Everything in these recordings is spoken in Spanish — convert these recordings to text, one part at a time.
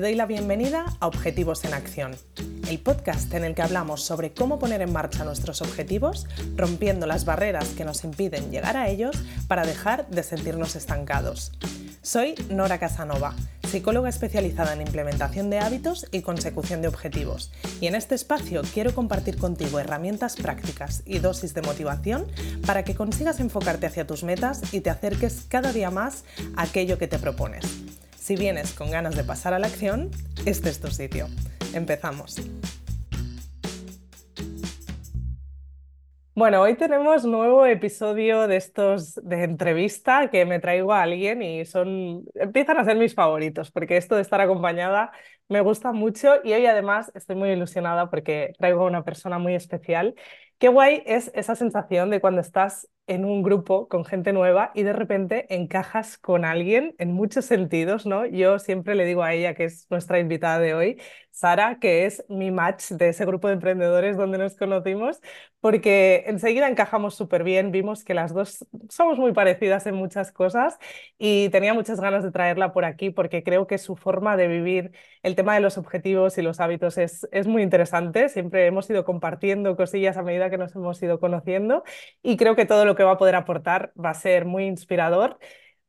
Doy la bienvenida a Objetivos en Acción, el podcast en el que hablamos sobre cómo poner en marcha nuestros objetivos, rompiendo las barreras que nos impiden llegar a ellos para dejar de sentirnos estancados. Soy Nora Casanova, psicóloga especializada en implementación de hábitos y consecución de objetivos, y en este espacio quiero compartir contigo herramientas prácticas y dosis de motivación para que consigas enfocarte hacia tus metas y te acerques cada día más a aquello que te propones. Si vienes con ganas de pasar a la acción, este es tu sitio. Empezamos. Bueno, hoy tenemos nuevo episodio de estos de entrevista que me traigo a alguien y son empiezan a ser mis favoritos porque esto de estar acompañada me gusta mucho y hoy además estoy muy ilusionada porque traigo a una persona muy especial. Qué guay es esa sensación de cuando estás en un grupo con gente nueva y de repente encajas con alguien en muchos sentidos, ¿no? Yo siempre le digo a ella, que es nuestra invitada de hoy, Sara, que es mi match de ese grupo de emprendedores donde nos conocimos, porque enseguida encajamos súper bien, vimos que las dos somos muy parecidas en muchas cosas y tenía muchas ganas de traerla por aquí porque creo que su forma de vivir el tema de los objetivos y los hábitos es, es muy interesante. Siempre hemos ido compartiendo cosillas a medida que nos hemos ido conociendo y creo que todo lo que va a poder aportar va a ser muy inspirador.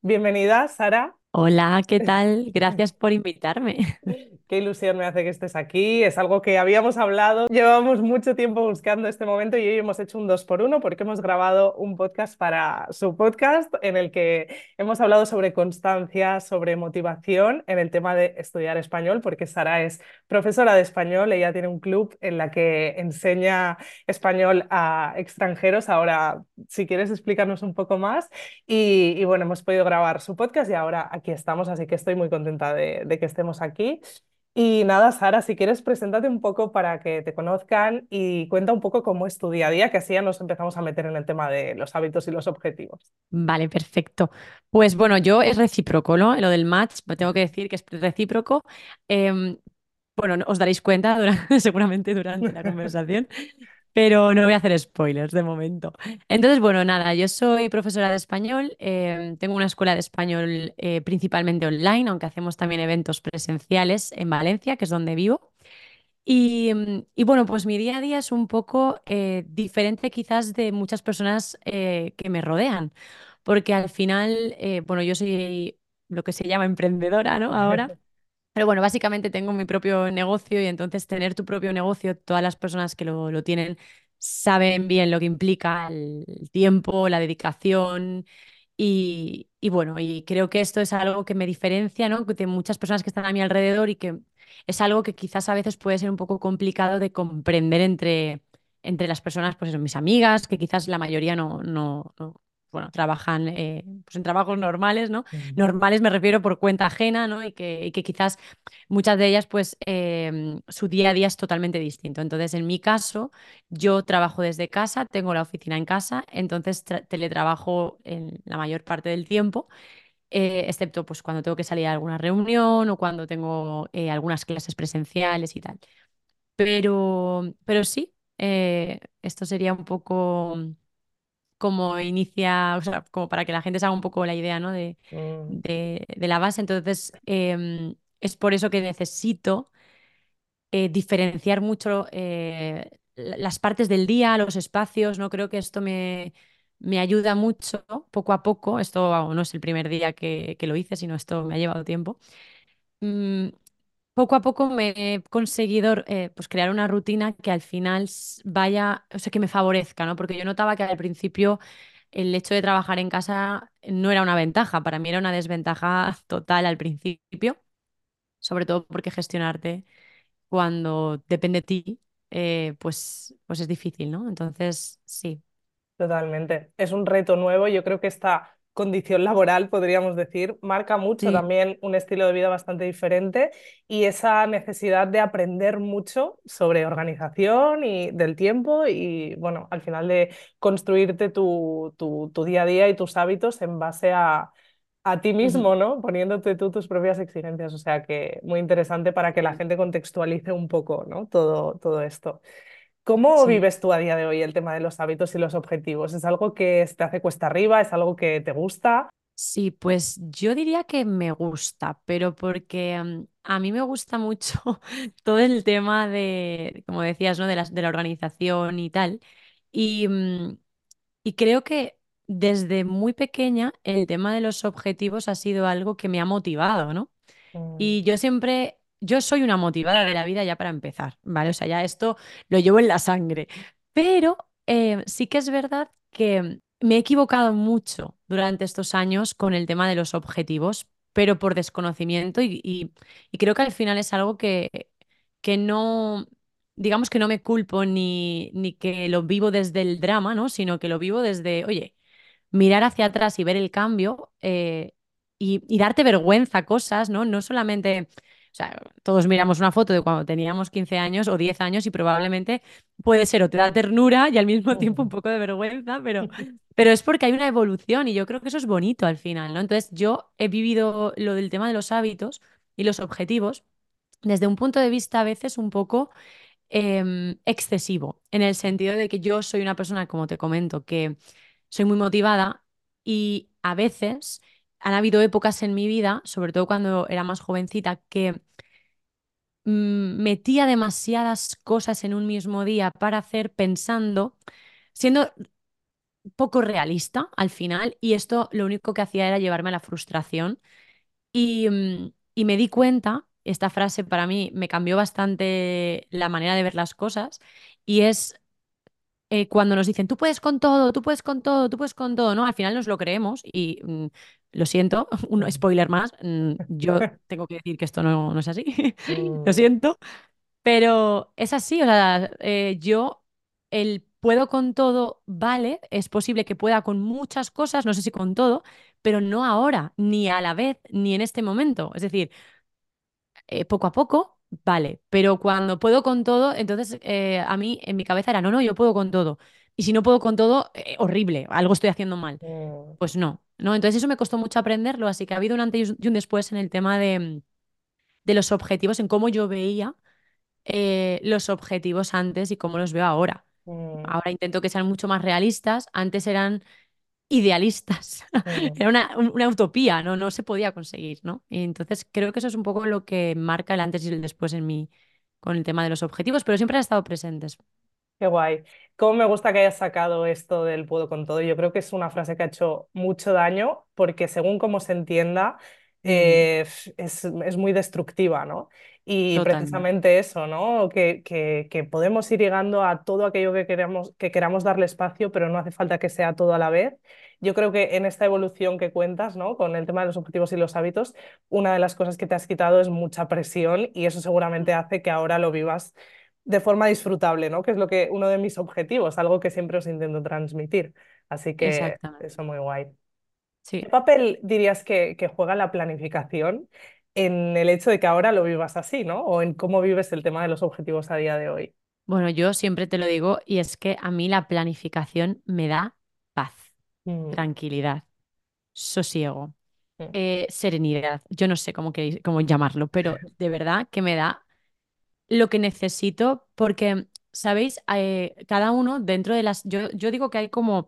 Bienvenida, Sara. Hola, ¿qué tal? Gracias por invitarme. Qué ilusión me hace que estés aquí. Es algo que habíamos hablado. Llevamos mucho tiempo buscando este momento y hoy hemos hecho un dos por uno porque hemos grabado un podcast para su podcast en el que hemos hablado sobre constancia, sobre motivación en el tema de estudiar español, porque Sara es profesora de español. Ella tiene un club en la que enseña español a extranjeros. Ahora, si quieres explicarnos un poco más. Y, y bueno, hemos podido grabar su podcast y ahora aquí estamos, así que estoy muy contenta de, de que estemos aquí. Y nada, Sara, si quieres, preséntate un poco para que te conozcan y cuenta un poco cómo es tu día a día, que así ya nos empezamos a meter en el tema de los hábitos y los objetivos. Vale, perfecto. Pues bueno, yo es recíproco, ¿no? Lo del match, tengo que decir que es recíproco. Em, bueno, os daréis cuenta seguramente durante la conversación, pero no voy a hacer spoilers de momento. Entonces, bueno, nada, yo soy profesora de español, em, tengo una escuela de español eh, principalmente online, aunque hacemos también eventos presenciales en Valencia, que es donde vivo. Y, mm, bueno, pues mi día a día es un poco eh, diferente quizás de muchas personas eh, que me rodean, porque al final, bueno, yo soy lo que se llama emprendedora, ¿no? Ahora. Pero bueno, básicamente tengo mi propio negocio y entonces tener tu propio negocio, todas las personas que lo, lo tienen saben bien lo que implica el tiempo, la dedicación y, y, bueno, y creo que esto es algo que me diferencia ¿no? de muchas personas que están a mi alrededor y que es algo que quizás a veces puede ser un poco complicado de comprender entre, entre las personas, pues mis amigas, que quizás la mayoría no, no bueno, trabajan eh, pues en trabajos normales, ¿no? Normales me refiero por cuenta ajena, ¿no? Y que, y que quizás muchas de ellas, pues em, su día a día es totalmente distinto. Entonces, en mi caso, yo trabajo desde casa, tengo la oficina en casa, entonces teletrabajo en la mayor parte del tiempo. Eh, excepto pues cuando tengo que salir a alguna reunión o cuando tengo eh, algunas clases presenciales y tal. Pero, pero sí, esto sería un poco como inicia, o sea, como para que la gente se haga un poco la idea, ¿no? De, Mm. de, de la base. Entonces, em, es por eso que necesito eh, diferenciar mucho eh, las partes del día, los espacios, ¿no? Creo que esto me, me ayuda mucho, poco a poco. Esto no es el primer día que, que lo hice, sino esto me ha llevado tiempo. Mm, poco a poco me he conseguido eh, pues crear una rutina que al final vaya, o sea, que me favorezca, ¿no? Porque yo notaba que al principio el hecho de trabajar en casa no era una ventaja, para mí era una desventaja total al principio, sobre todo porque gestionarte cuando depende de ti, eh, pues, pues es difícil, ¿no? Entonces, sí. Totalmente. Es un reto nuevo. Yo creo que esta condición laboral, podríamos decir, marca mucho Sí. también un estilo de vida bastante diferente y esa necesidad de aprender mucho sobre organización y del tiempo y, bueno, al final de construirte tu, tu, tu día a día y tus hábitos en base a, a ti mismo, ¿no? Poniéndote tú tus propias exigencias. O sea que muy interesante para que la gente contextualice un poco, ¿no? Todo, todo esto. ¿Cómo Sí. vives tú a día de hoy el tema de los hábitos y los objetivos? ¿Es algo que te hace cuesta arriba? ¿Es algo que te gusta? Sí, pues yo diría que me gusta, pero porque mm, a mí me gusta mucho todo el tema de, como decías, ¿no? De la, de la organización y tal. Y, mm, y creo que desde muy pequeña el tema de los objetivos ha sido algo que me ha motivado, ¿no? Mm, Y yo siempre, yo soy una motivada de la vida ya para empezar, ¿vale? O sea, ya esto lo llevo en la sangre. Pero eh, sí que es verdad que me he equivocado mucho durante estos años con el tema de los objetivos, pero por desconocimiento y, y- creo que al final es algo que, que no, digamos que no me culpo ni, ni que lo vivo desde el drama, ¿no? Sino que lo vivo desde, oye mirar hacia atrás y ver el cambio eh, y, y darte vergüenza cosas, ¿no? No solamente, o sea, todos miramos una foto de cuando teníamos 15 años o 10 años y probablemente puede ser o te da ternura y al mismo tiempo un poco de vergüenza, pero, pero es porque hay una evolución y yo creo que eso es bonito al final, ¿no? Entonces yo he vivido lo del tema de los hábitos y los objetivos desde un punto de vista a veces un poco em, excesivo, en el sentido de que yo soy una persona, como te comento, que soy muy motivada y a veces han habido épocas en mi vida, sobre todo cuando era más jovencita, que mm, metía demasiadas cosas en un mismo día para hacer pensando, siendo poco realista al final, y esto lo único que hacía era llevarme a la frustración. Y, mm, y me di cuenta, esta frase para mí me cambió bastante la manera de ver las cosas, y es eh, cuando nos dicen, tú puedes con todo, tú puedes con todo, tú puedes con todo, ¿no? Al final nos lo creemos y mm, lo siento, un spoiler más, mm, yo tengo que decir que esto no, no es así, lo mm, siento, pero es así, o sea, eh, yo el puedo con todo, vale, es posible que pueda con muchas cosas, no sé si con todo, pero no ahora, ni a la vez, ni en este momento. Es decir, eh, poco a poco, vale, pero cuando puedo con todo, entonces eh, a mí en mi cabeza era, no, no, yo puedo con todo. Y si no puedo con todo, horrible, algo estoy haciendo mal. mm, Pues no, ¿no? Entonces eso me costó mucho aprenderlo, así que ha habido un antes y un después en el tema de, de los objetivos, en cómo yo veía eh, los objetivos antes y cómo los veo ahora. mm, Ahora intento que sean mucho más realistas, antes eran idealistas. mm. Era una, un- una utopía, ¿no? No se podía conseguir, ¿no? Y entonces creo que eso es un poco lo que marca el antes y el después en mí con el tema de los objetivos, pero siempre han estado presentes. Qué guay. Cómo me gusta que hayas sacado esto del puedo con todo. Yo creo que es una frase que ha hecho mucho daño porque según cómo se entienda, eh, es, es muy destructiva, ¿no? Y totalmente. precisamente eso, ¿no? Que, que, que podemos ir llegando a todo aquello que queramos, que queramos darle espacio, pero no hace falta que sea todo a la vez. Yo creo que en esta evolución que cuentas, ¿no? Con el tema de los objetivos y los hábitos, una de las cosas que te has quitado es mucha presión y eso seguramente hace que ahora lo vivas de forma disfrutable, ¿no? Que es lo que uno de mis objetivos, algo que siempre os intento transmitir. Así que eso muy guay. ¿Qué Sí. papel dirías que, que juega la planificación en el hecho de que ahora lo vivas así, ¿no? O en cómo vives el tema de los objetivos a día de hoy. Bueno, yo siempre te lo digo y es que a mí la planificación me da paz, Mm, tranquilidad, sosiego, mm, eh, serenidad. Yo no sé cómo queréis, cómo llamarlo, pero de verdad que me da lo que necesito porque, ¿sabéis? Cada uno dentro de las... Yo, yo digo que hay como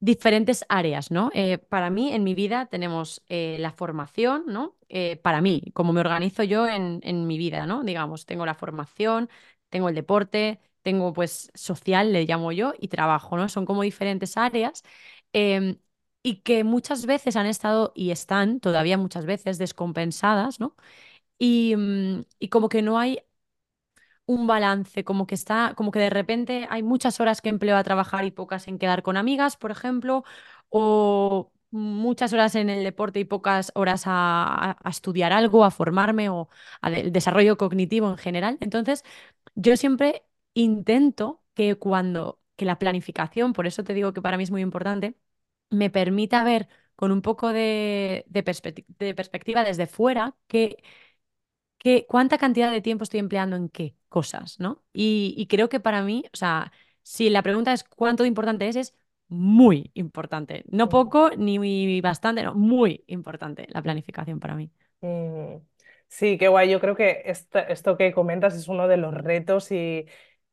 diferentes áreas, ¿no? Eh, para mí, en mi vida tenemos eh, la formación, ¿no? Eh, para mí, como me organizo yo en, en mi vida, ¿no? Digamos, tengo la formación, tengo el deporte, tengo pues social, le llamo yo, y trabajo, ¿no? Son como diferentes áreas em, y que muchas veces han estado y están todavía muchas veces descompensadas, ¿no? Y, mm, y como que no hay un balance, como que está, como que de repente hay muchas horas que empleo a trabajar y pocas en quedar con amigas, por ejemplo, o muchas horas en el deporte y pocas horas a, estudiar algo, a formarme o al desarrollo cognitivo en general. Entonces, yo siempre intento que cuando, que la planificación, por eso te digo que para mí es muy importante, me permita ver con un poco de, de perspectiva desde fuera que qué, cuánta cantidad de tiempo estoy empleando en qué cosas, ¿no? Y, y creo que para mí, o sea, si la pregunta es cuánto de importante es, es muy importante. No poco ni bastante, no, muy importante la planificación para mí. mm. Sí, qué guay. Yo creo que esta- esto que comentas es uno de los retos y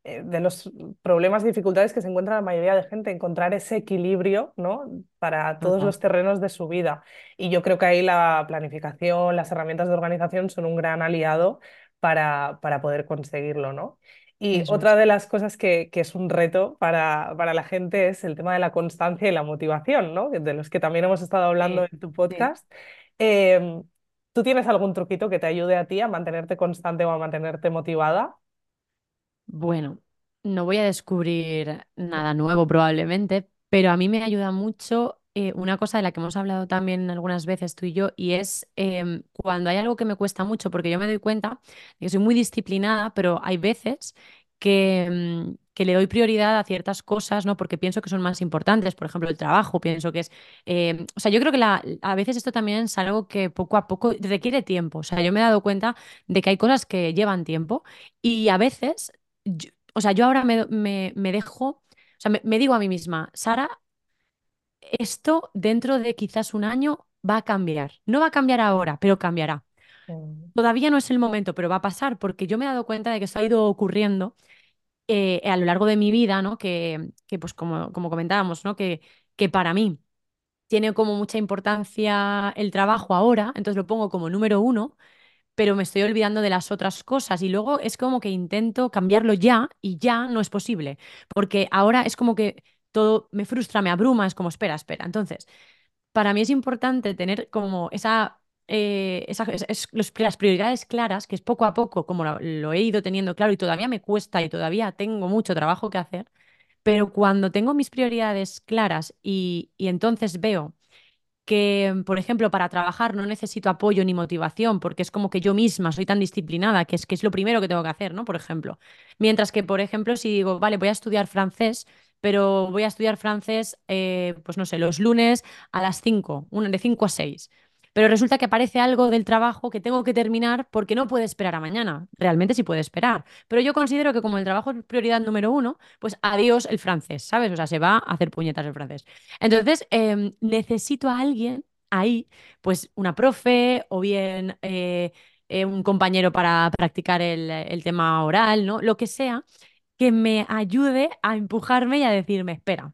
de los problemas y dificultades que se encuentra la mayoría de gente, encontrar ese equilibrio, ¿no? para todos los terrenos de su vida. Y yo creo que ahí la planificación, las herramientas de organización son un gran aliado para, para poder conseguirlo, ¿no? Y Eso otra de las cosas que, que es un reto para, para la gente es el tema de la constancia y la motivación, ¿no? De los que también hemos estado hablando Sí, en tu sí. podcast. Em, ¿tú tienes algún truquito que te ayude a ti a mantenerte constante o a mantenerte motivada? Bueno, no voy a descubrir nada nuevo probablemente, pero a mí me ayuda mucho eh, una cosa de la que hemos hablado también algunas veces tú y yo, y es em, cuando hay algo que me cuesta mucho, porque yo me doy cuenta que soy muy disciplinada, pero hay veces que, em, que le doy prioridad a ciertas cosas, ¿no? Porque pienso que son más importantes, por ejemplo, el trabajo, pienso que es... em, o sea, yo creo que a veces esto también es algo que poco a poco requiere tiempo, o sea, yo me he dado cuenta de que hay cosas que llevan tiempo. Y a veces yo- o sea, yo ahora me, me- me dejo, o sea, me, me digo a mí misma, Sara, esto dentro de quizás un año va a cambiar. No va a cambiar ahora, pero cambiará. Mm, Todavía no es el momento, pero va a pasar porque yo me he dado cuenta de que esto ha ido ocurriendo eh, a lo largo de mi vida, ¿no? Que, que pues como, como comentábamos, ¿no? Que, que para mí tiene como mucha importancia el trabajo ahora, entonces lo pongo como número uno pero me estoy olvidando de las otras cosas y luego es como que intento cambiarlo ya y ya no es posible, porque ahora es como que todo me frustra, me abruma, es como, espera, espera. Entonces, para mí es importante tener como esa... eh, es- las prioridades claras, que es poco a poco, como lo, lo he ido teniendo claro y todavía me cuesta y todavía tengo mucho trabajo que hacer, pero cuando tengo mis prioridades claras y, y entonces veo que, por ejemplo, para trabajar no necesito apoyo ni motivación, porque es como que yo misma soy tan disciplinada que es que es lo primero que tengo que hacer, ¿no? Por ejemplo. Mientras que, por ejemplo, si digo, vale, voy a estudiar francés, pero voy a estudiar francés, eh, pues no sé, los lunes a las 5, una, de 5 a 6. Pero resulta que aparece algo del trabajo que tengo que terminar porque no puede esperar a mañana. Realmente sí puede esperar. Pero yo considero que como el trabajo es prioridad número uno, pues adiós el francés, ¿sabes? O sea, se va a hacer puñetas el francés. Entonces, em, necesito a alguien ahí, pues una profe o bien eh, eh, un compañero para practicar el, el tema oral, ¿no? Lo que sea, que me ayude a empujarme y a decirme, espera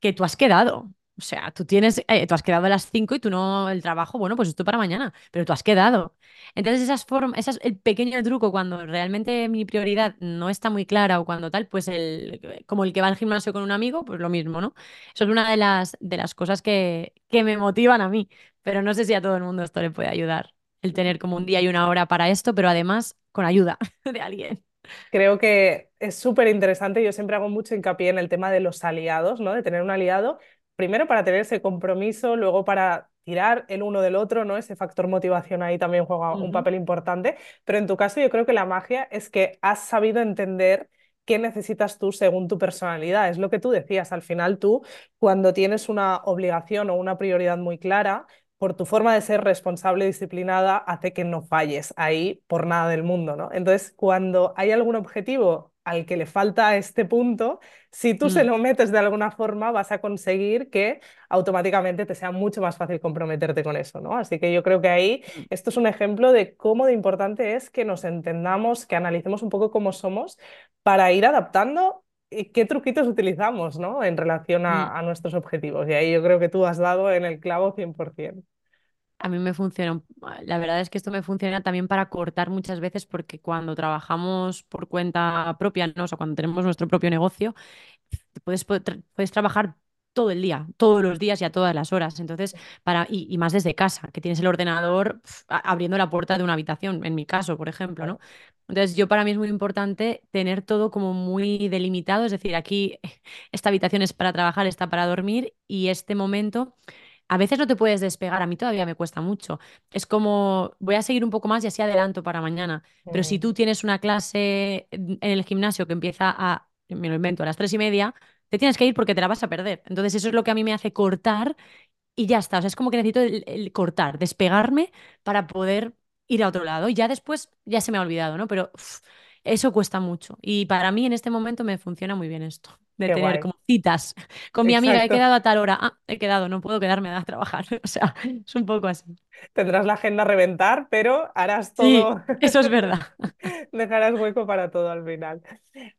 que tú has quedado. O sea, tú tienes, eh, tú has quedado a las 5 y tú no, el trabajo, bueno, pues esto para mañana, pero tú has quedado. Entonces, esas formas, esas, el pequeño truco cuando realmente mi prioridad no está muy clara o cuando tal, pues el, como el que va al gimnasio con un amigo, pues lo mismo, ¿no? Eso es una de las, de las cosas que, que me motivan a mí, pero no sé si a todo el mundo esto le puede ayudar, el tener como un día y una hora para esto, pero además con ayuda de alguien. Creo que es súper interesante. Yo siempre hago mucho hincapié en el tema de los aliados, ¿no? De tener un aliado, primero para tener ese compromiso, luego para tirar el uno del otro, ¿no? Ese factor motivación ahí también juega un papel importante. Pero en tu caso, yo creo que la magia es que has sabido entender qué necesitas tú según tu personalidad. Es lo que tú decías. Al final, tú, cuando tienes una obligación o una prioridad muy clara, por tu forma de ser responsable y disciplinada, hace que no falles ahí por nada del mundo, ¿no? Entonces, cuando hay algún objetivo al que le falta este punto, si tú se mm, lo metes de alguna forma, vas a conseguir que automáticamente te sea mucho más fácil comprometerte con eso, ¿no? Así que yo creo que ahí mm, esto es un ejemplo de cómo de importante es que nos entendamos, que analicemos un poco cómo somos para ir adaptando y qué truquitos utilizamos, ¿no? En relación mm. a, a nuestros objetivos. Y ahí yo creo que tú has dado en el clavo 100%. A mí me funciona. La verdad es que esto me funciona también para cortar muchas veces porque cuando trabajamos por cuenta propia, ¿no? O sea, cuando tenemos nuestro propio negocio, puedes, puedes trabajar todo el día, todos los días y a todas las horas. Entonces, para, y, más desde casa, que tienes el ordenador abriendo la puerta de una habitación, en mi caso, por ejemplo, ¿no? Entonces, yo para mí es muy importante tener todo como muy delimitado, es decir, aquí esta habitación es para trabajar, está para dormir y este momento a veces no te puedes despegar, a mí todavía me cuesta mucho. Es como, voy a seguir un poco más y así adelanto para mañana. Pero si Mm, tú tienes una clase en el gimnasio que empieza a, me lo invento, a las tres y media, te tienes que ir porque te la vas a perder. Entonces eso es lo que a mí me hace cortar y ya está. O sea, es como que necesito el, el cortar, despegarme para poder ir a otro lado. Y ya después ya se me ha olvidado, ¿no? Pero eso cuesta mucho. Y para mí en este momento me funciona muy bien esto, de qué tener guay. como citas con mi amiga. He quedado a tal hora. Ah, he quedado, no puedo quedarme a trabajar. O sea, es un poco así. Tendrás la agenda a reventar, pero harás Sí, todo, eso es verdad. dejarás hueco para todo al final.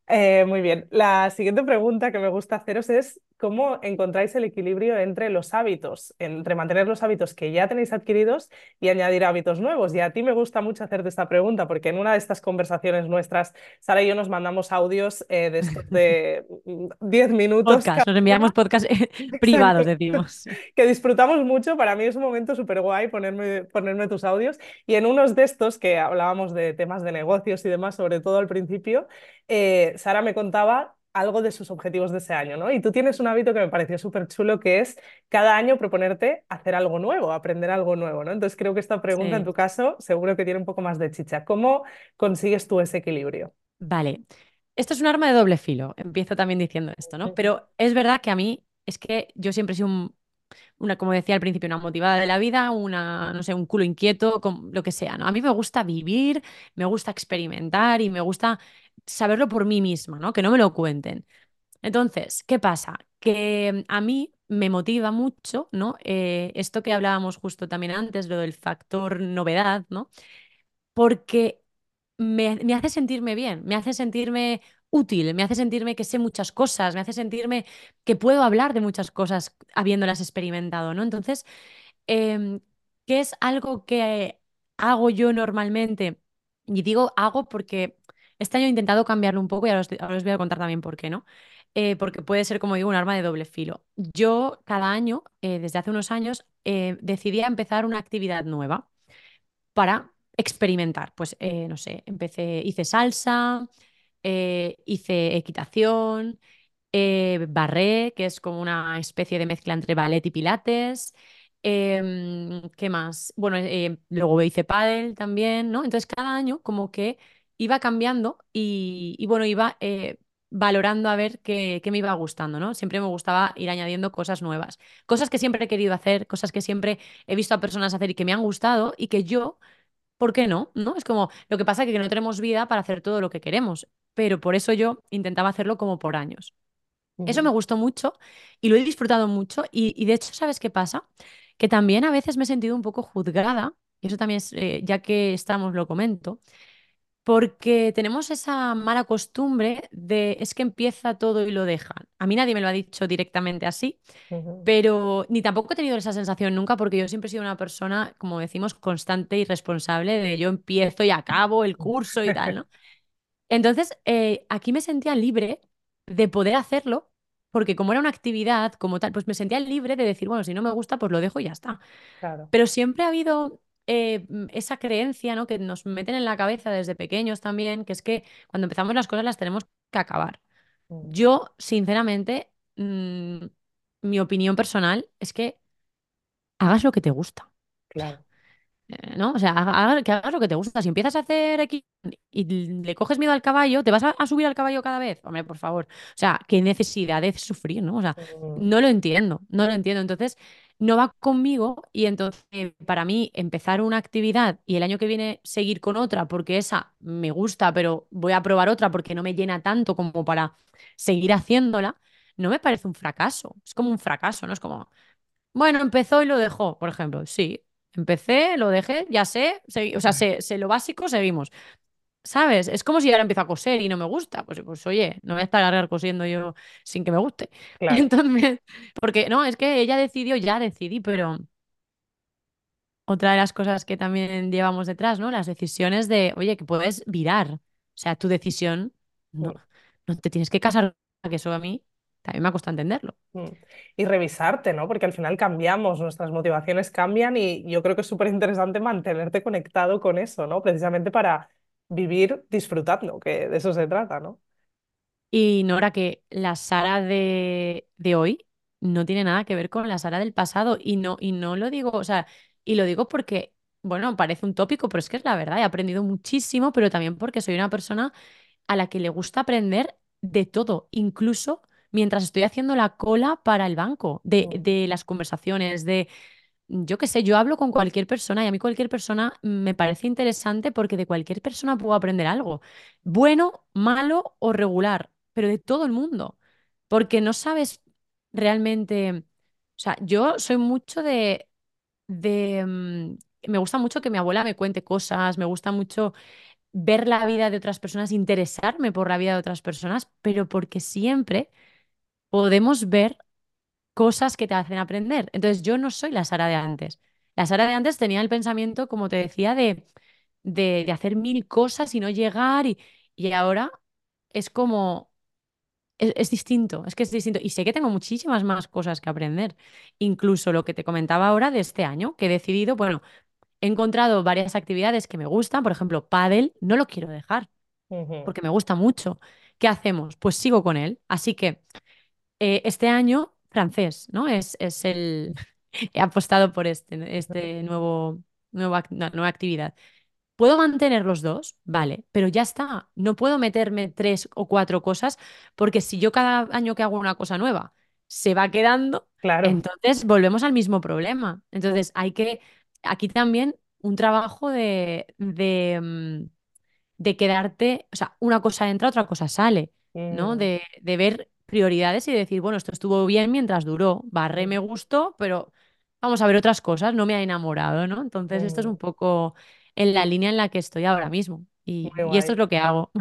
Eh, muy bien. La siguiente pregunta que me gusta haceros es ¿cómo encontráis el equilibrio entre los hábitos, entre mantener los hábitos que ya tenéis adquiridos y añadir hábitos nuevos? Y a ti me gusta mucho hacerte esta pregunta porque en una de estas conversaciones nuestras, Sara y yo nos mandamos audios eh, de estos de mm, 10 minutos Podcast, cada nos enviamos una. podcast privados, decimos. Que disfrutamos mucho. Para mí es un momento súper guay ponerme, ponerme tus audios. Y en unos de estos que hablábamos de temas de negocios y demás, sobre todo al principio, eh, Sara me contaba algo de sus objetivos de ese año, ¿no? Y tú tienes un hábito que me pareció súper chulo, que es cada año proponerte hacer algo nuevo, aprender algo nuevo, ¿no? Entonces creo que esta pregunta en tu caso seguro que tiene un poco más de chicha. ¿Cómo consigues tú ese equilibrio? Vale. Esto es un arma de doble filo. Empiezo también diciendo esto, ¿no? Pero es verdad que a mí es que yo siempre he sido un- una, como decía al principio, una motivada de la vida, una, no sé, un culo inquieto, con lo que sea, ¿no? A mí me gusta vivir, me gusta experimentar y me gusta saberlo por mí misma, ¿no? Que no me lo cuenten. Entonces, ¿qué pasa? Que a mí me motiva mucho, ¿no? Eh, esto que hablábamos justo también antes, lo del factor novedad, ¿no? Porque me, me hace sentirme bien, me hace sentirme útil, me hace sentirme que sé muchas cosas, me hace sentirme que puedo hablar de muchas cosas habiéndolas experimentado, ¿no? Entonces, em, ¿qué es algo que hago yo normalmente? Y digo hago porque este año he intentado cambiarlo un poco y ahora os, voy a contar también por qué, ¿no? Eh, porque puede ser, como digo, un arma de doble filo. Yo cada año, eh, desde hace unos años, eh, decidí empezar una actividad nueva para experimentar. Pues, eh, no sé, empecé, hice salsa, eh, hice equitación, eh, barré, que es como una especie de mezcla entre ballet y pilates. Em, ¿qué más? Bueno, eh, luego hice pádel también, ¿no? Entonces cada año como que iba cambiando y, bueno, iba eh, valorando a ver qué, qué me iba gustando, ¿no? Siempre me gustaba ir añadiendo cosas nuevas, cosas que siempre he querido hacer, cosas que siempre he visto a personas hacer y que me han gustado y que yo ¿Por qué no? ¿No? Es como lo que pasa es que no tenemos vida para hacer todo lo que queremos, pero por eso yo intentaba hacerlo como por años. Eso me gustó mucho y lo he disfrutado mucho y, y de hecho, ¿sabes qué pasa? Que también a veces me he sentido un poco juzgada, y eso también es, eh, ya que estamos, lo comento, porque tenemos esa mala costumbre de es que empieza todo y lo dejan. A mí nadie me lo ha dicho directamente así, pero ni tampoco he tenido esa sensación nunca porque yo siempre he sido una persona, como decimos, constante y responsable de yo empiezo y acabo el curso y tal, ¿no? Entonces, eh, aquí me sentía libre de poder hacerlo porque como era una actividad como tal, pues me sentía libre de decir, bueno, si no me gusta, pues lo dejo y ya está. Claro. Pero siempre ha habido eh, mm, esa creencia, ¿no? que nos meten en la cabeza desde pequeños también, que es que cuando empezamos las cosas las tenemos que acabar. Mm, Yo, sinceramente, mm, mi opinión personal es que hagas lo que te gusta. Claro. Eh, ¿no? O sea, haga- que hagas lo que te gusta. Si empiezas a hacer X y le coges miedo al caballo, ¿te vas a, a subir al caballo cada vez? Hombre, por favor. O sea, qué necesidad de sufrir, ¿no? O sea, Mm, no lo entiendo, no lo entiendo. Entonces, no va conmigo y entonces, eh, para mí, empezar una actividad y el año que viene seguir con otra, porque esa me gusta, pero voy a probar otra porque no me llena tanto como para seguir haciéndola, no me parece un fracaso. Es como un fracaso, ¿no? Es como... Bueno, empezó y lo dejó, por ejemplo. Sí, empecé, lo dejé, ya sé, o sea, sé, sé lo básico, seguimos. ¿Sabes? Es como si ahora empiezo a coser y no me gusta. Pues, pues oye, no voy a estar largar cosiendo yo sin que me guste. Claro. Entonces, porque no, es que ella decidió, ya decidí, pero otra de las cosas que también llevamos detrás, ¿no? Las decisiones de, oye, que puedes virar. O sea, tu decisión, no, Mm, no te tienes que casar, que eso a mí también me ha costado entenderlo. mm. Y revisarte, ¿no? Porque al final cambiamos, nuestras motivaciones cambian y yo creo que es súper interesante mantenerte conectado con eso, ¿no? Precisamente para vivir disfrutando, que de eso se trata, ¿no? Y Nora, que la Sara de, de hoy no tiene nada que ver con la Sara del pasado. Y no, y no lo digo, o sea, y lo digo porque, bueno, parece un tópico, pero es que es la verdad. He aprendido muchísimo, pero también porque soy una persona a la que le gusta aprender de todo, incluso mientras estoy haciendo la cola para el banco, de, Mm, de las conversaciones, de yo qué sé, yo hablo con cualquier persona y a mí cualquier persona me parece interesante porque de cualquier persona puedo aprender algo, bueno, malo o regular, pero de todo el mundo, porque no sabes realmente, o sea, yo soy mucho de, de... mm, me gusta mucho que mi abuela me cuente cosas, me gusta mucho ver la vida de otras personas, interesarme por la vida de otras personas, pero porque siempre podemos ver cosas que te hacen aprender. Entonces, yo no soy la Sara de antes. La Sara de antes tenía el pensamiento, como te decía, de, de, de hacer mil cosas y no llegar, y, y ahora es como, es, es distinto, es que es distinto. Y sé que tengo muchísimas más cosas que aprender. Incluso lo que te comentaba ahora de este año, que he decidido, bueno, he encontrado varias actividades que me gustan, por ejemplo, pádel, no lo quiero dejar porque me gusta mucho. ¿Qué hacemos? Pues sigo con él. Así que eh, este año, francés, ¿no? Es, es el... He apostado por este, este nuevo, nuevo no, nueva actividad. ¿Puedo mantener los dos? Vale, pero ya está. No puedo meterme tres o cuatro cosas porque si yo cada año que hago una cosa nueva se va quedando, Claro. entonces volvemos al mismo problema. Entonces hay que, aquí también un trabajo de, de, mm, de quedarte, o sea, una cosa entra, otra cosa sale, ¿no? Mm, De, de ver prioridades y decir, bueno, esto estuvo bien mientras duró, Barré mm, me gustó, pero vamos a ver otras cosas, no me ha enamorado, ¿no? Entonces esto es mm. un poco en la línea en la que estoy ahora mismo y, y esto es lo que hago.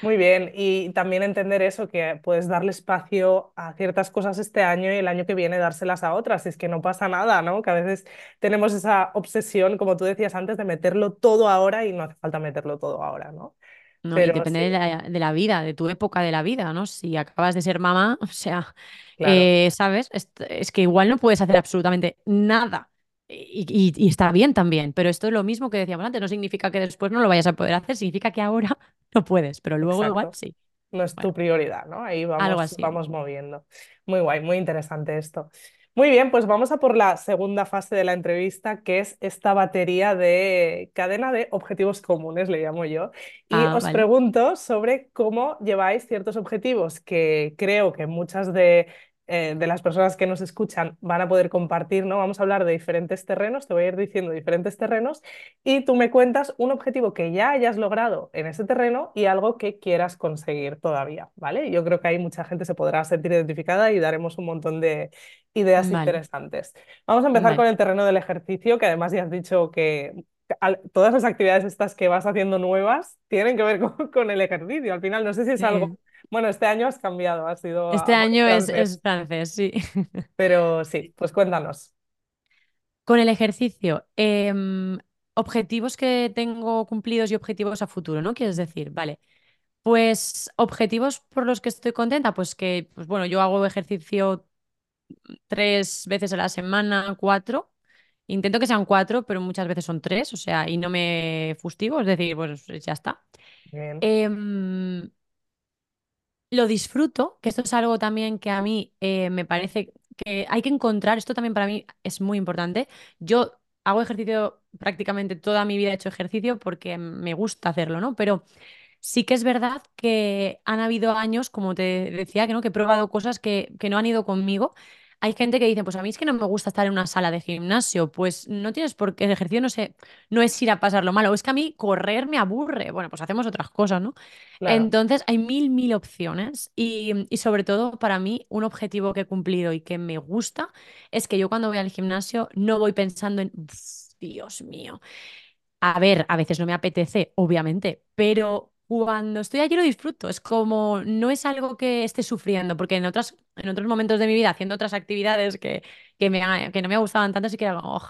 Muy bien, y también entender eso, que puedes darle espacio a ciertas cosas este año y el año que viene dárselas a otras, y es que no pasa nada, ¿no? Que a veces tenemos esa obsesión, como tú decías antes, de meterlo todo ahora y no hace falta meterlo todo ahora, ¿no? ¿No? Y depende de la, de la vida, de tu época de la vida, ¿no? Si acabas de ser mamá, o sea, claro, eh, ¿sabes? Es, es que igual no puedes hacer absolutamente nada. Y, y- y está bien también, pero esto es lo mismo que decíamos antes, no significa que después no lo vayas a poder hacer, significa que ahora no puedes, pero luego igual exacto. sí. no es Bueno, tu prioridad, ¿no? Ahí algo vamos, así. vamos moviendo. Muy guay, muy interesante esto. Muy bien, pues vamos a por la segunda fase de la entrevista, que es esta batería de cadena de objetivos comunes, le llamo yo. Y Ah, os vale, pregunto sobre cómo lleváis ciertos objetivos que creo que muchas de, eh, de las personas que nos escuchan van a poder compartir, ¿no? Vamos a hablar de diferentes terrenos, te voy a ir diciendo diferentes terrenos y tú me cuentas un objetivo que ya hayas logrado en ese terreno y algo que quieras conseguir todavía, ¿vale? Yo creo que ahí mucha gente se podrá sentir identificada y daremos un montón de ideas vale, interesantes. Vamos a empezar vale. con el terreno del ejercicio, que además ya has dicho que todas las actividades estas que vas haciendo nuevas tienen que ver con, con el ejercicio. Al final, no sé si es algo. Bueno, este año has cambiado, has ido Este año es, francés, es francés, sí. pero sí, pues cuéntanos. Con el ejercicio, em, objetivos que tengo cumplidos y objetivos a futuro, ¿no? Quieres decir, vale. Pues objetivos por los que estoy contenta, pues que, pues bueno, yo hago ejercicio tres veces a la semana, cuatro. Intento que sean cuatro, pero muchas veces son tres, o sea, y no me fustigo, es decir, pues ya está. Bien. Em, lo disfruto, que esto es algo también que a mí eh, me parece que hay que encontrar, esto también para mí es muy importante. Yo hago ejercicio prácticamente toda mi vida he hecho ejercicio porque me gusta hacerlo, ¿no? Pero Sí que es verdad que han habido años, como te decía, que no, que he probado cosas que, que no han ido conmigo. Hay gente que dice, pues a mí es que no me gusta estar en una sala de gimnasio. Pues no tienes por qué, el ejercicio no sé, no es ir a pasarlo mal, o es que a mí correr me aburre. Bueno, pues hacemos otras cosas, ¿no? Claro. Entonces hay mil, mil opciones y, y sobre todo para mí un objetivo que he cumplido y que me gusta es que yo cuando voy al gimnasio no voy pensando en, "Uf, Dios mío. A ver, a veces no me apetece, obviamente, pero cuando estoy allí lo disfruto. Es como, no es algo que esté sufriendo, porque en otras, en otros momentos de mi vida, haciendo otras actividades que, que, me, que no me gustaban tanto, sí que era "Ugh",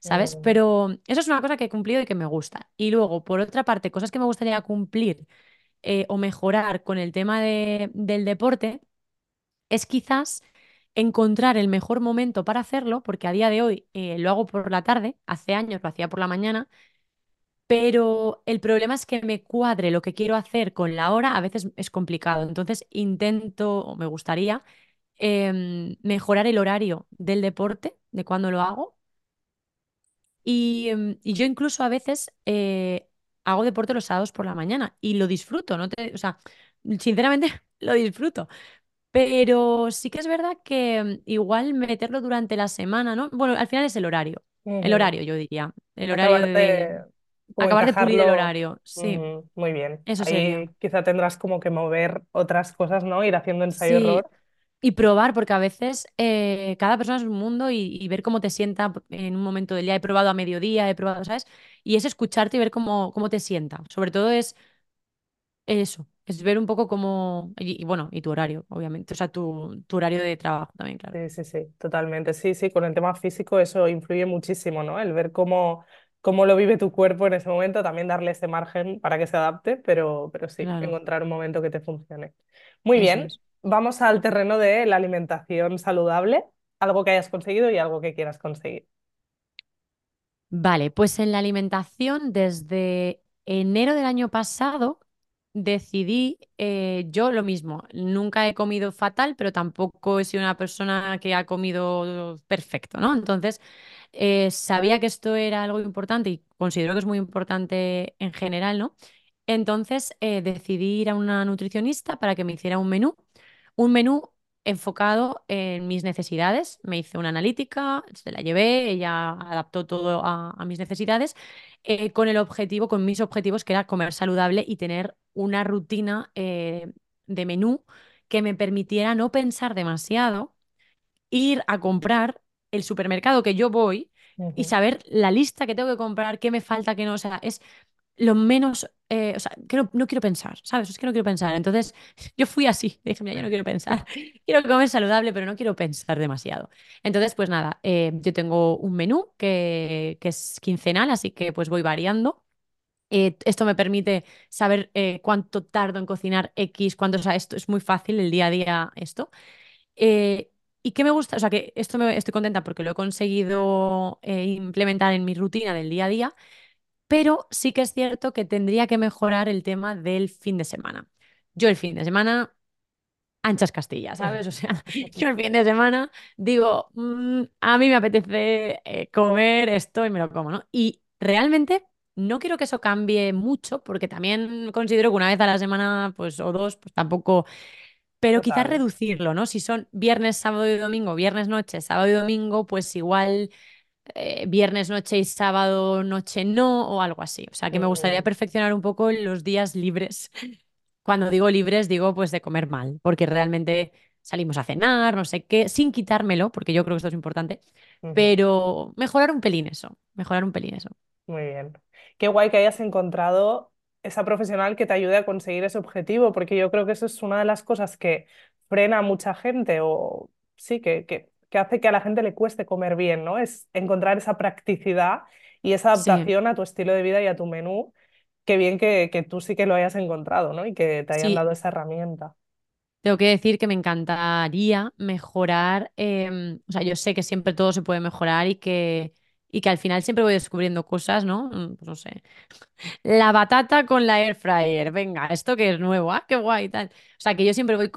¿sabes? Pero eso es una cosa que he cumplido y que me gusta. Y luego, por otra parte, cosas que me gustaría cumplir eh, o mejorar con el tema de- del deporte, es quizás encontrar el mejor momento para hacerlo, porque a día de hoy eh, lo hago por la tarde, hace años lo hacía por la mañana pero el problema es que me cuadre lo que quiero hacer con la hora, a veces es complicado. Entonces intento, o me gustaría, em, mejorar el horario del deporte, de cuando lo hago. Y, em, y yo incluso a veces eh, hago deporte los sábados por la mañana y lo disfruto, ¿no? Te- o sea, sinceramente lo disfruto. Pero sí que es verdad que em, igual meterlo durante la semana, ¿no? Bueno, al final es el horario. El horario, yo diría. El horario de Acabar de pulir el horario, sí, Muy bien. eso. Ahí quizá tendrás como que mover otras cosas, ¿no? Ir haciendo Sí, ensayo-error. y probar, porque a veces eh, cada persona es un mundo y, y ver cómo te sienta en un momento del día. He probado a mediodía, he probado, ¿sabes? Y es escucharte y ver cómo, cómo te sienta. Sobre todo es eso, es ver un poco cómo, y, y bueno, y tu horario, obviamente, o sea, tu, tu horario de trabajo también, claro. Sí, sí, sí, totalmente. Sí, sí, con el tema físico eso influye muchísimo, ¿no? El ver cómo, cómo lo vive tu cuerpo en ese momento, también darle ese margen para que se adapte, pero, pero sí, Claro, encontrar un momento que te funcione. Muy eso bien, es. vamos al terreno de la alimentación saludable, algo que hayas conseguido y algo que quieras conseguir. Vale, pues en la alimentación, desde enero del año pasado, decidí eh, yo lo mismo. Nunca he comido fatal, pero tampoco he sido una persona que ha comido perfecto, ¿no? Entonces, eh, sabía que esto era algo importante y considero que es muy importante en general, ¿no? Entonces, eh, decidí ir a una nutricionista para que me hiciera un menú, un menú enfocado en mis necesidades. Me hice una analítica, se la llevé, ella adaptó todo a, mis necesidades, eh, con el objetivo, con mis objetivos, que era comer saludable y tener una rutina de menú que me permitiera no pensar demasiado, ir a comprar el supermercado que yo voy y saber la lista que tengo que comprar, qué me falta, qué no. O sea, es lo menos, eh, o sea, que no, no quiero pensar, ¿sabes? Es que no quiero pensar. Entonces, yo fui así, dije, mira, yo no quiero pensar, quiero comer saludable, pero no quiero pensar demasiado. Entonces, pues nada, eh, yo tengo un menú que, que es quincenal, así que pues voy variando. Eh, esto me permite saber cuánto tardo en cocinar X, cuánto, o sea, esto es muy fácil el día a día esto. Eh, ¿y qué me gusta? O sea, que esto me estoy contenta porque lo he conseguido eh, implementar en mi rutina del día a día pero sí que es cierto que tendría que mejorar el tema del fin de semana. Yo el fin de semana, anchas Castilla, ¿sabes? O sea, yo el fin de semana digo, "Mm, a mí me apetece eh, comer esto y me lo como, ¿no? Y realmente no quiero que eso cambie mucho, porque también considero que una vez a la semana, pues, o dos, pues tampoco, pero quizás Total. reducirlo, ¿no? Si son viernes, sábado y domingo, viernes noche, sábado y domingo, pues igual eh, viernes noche y sábado noche no, o algo así. O sea, que me gustaría Ujú, perfeccionar un poco los días libres. Cuando digo libres, digo pues de comer mal, porque realmente salimos a cenar, no sé qué, sin quitármelo, porque yo creo que esto es importante, pero mejorar un pelín eso, mejorar un pelín eso. Muy bien. Qué guay que hayas encontrado esa profesional que te ayude a conseguir ese objetivo, porque yo creo que eso es una de las cosas que frena a mucha gente o sí, que, que, que hace que a la gente le cueste comer bien, ¿no? Es encontrar esa practicidad y esa Sí, adaptación a tu estilo de vida y a tu menú. Qué bien que, que tú sí que lo hayas encontrado, ¿no? Y que te hayan sí, dado esa herramienta. tengo que decir que me encantaría mejorar, em, o sea, yo sé que siempre todo se puede mejorar y que... Y que al final siempre voy descubriendo cosas, ¿no? Mm, Pues no sé, La batata con la air fryer. Venga, esto que es nuevo, ah, qué guay y tal. O sea, que yo siempre voy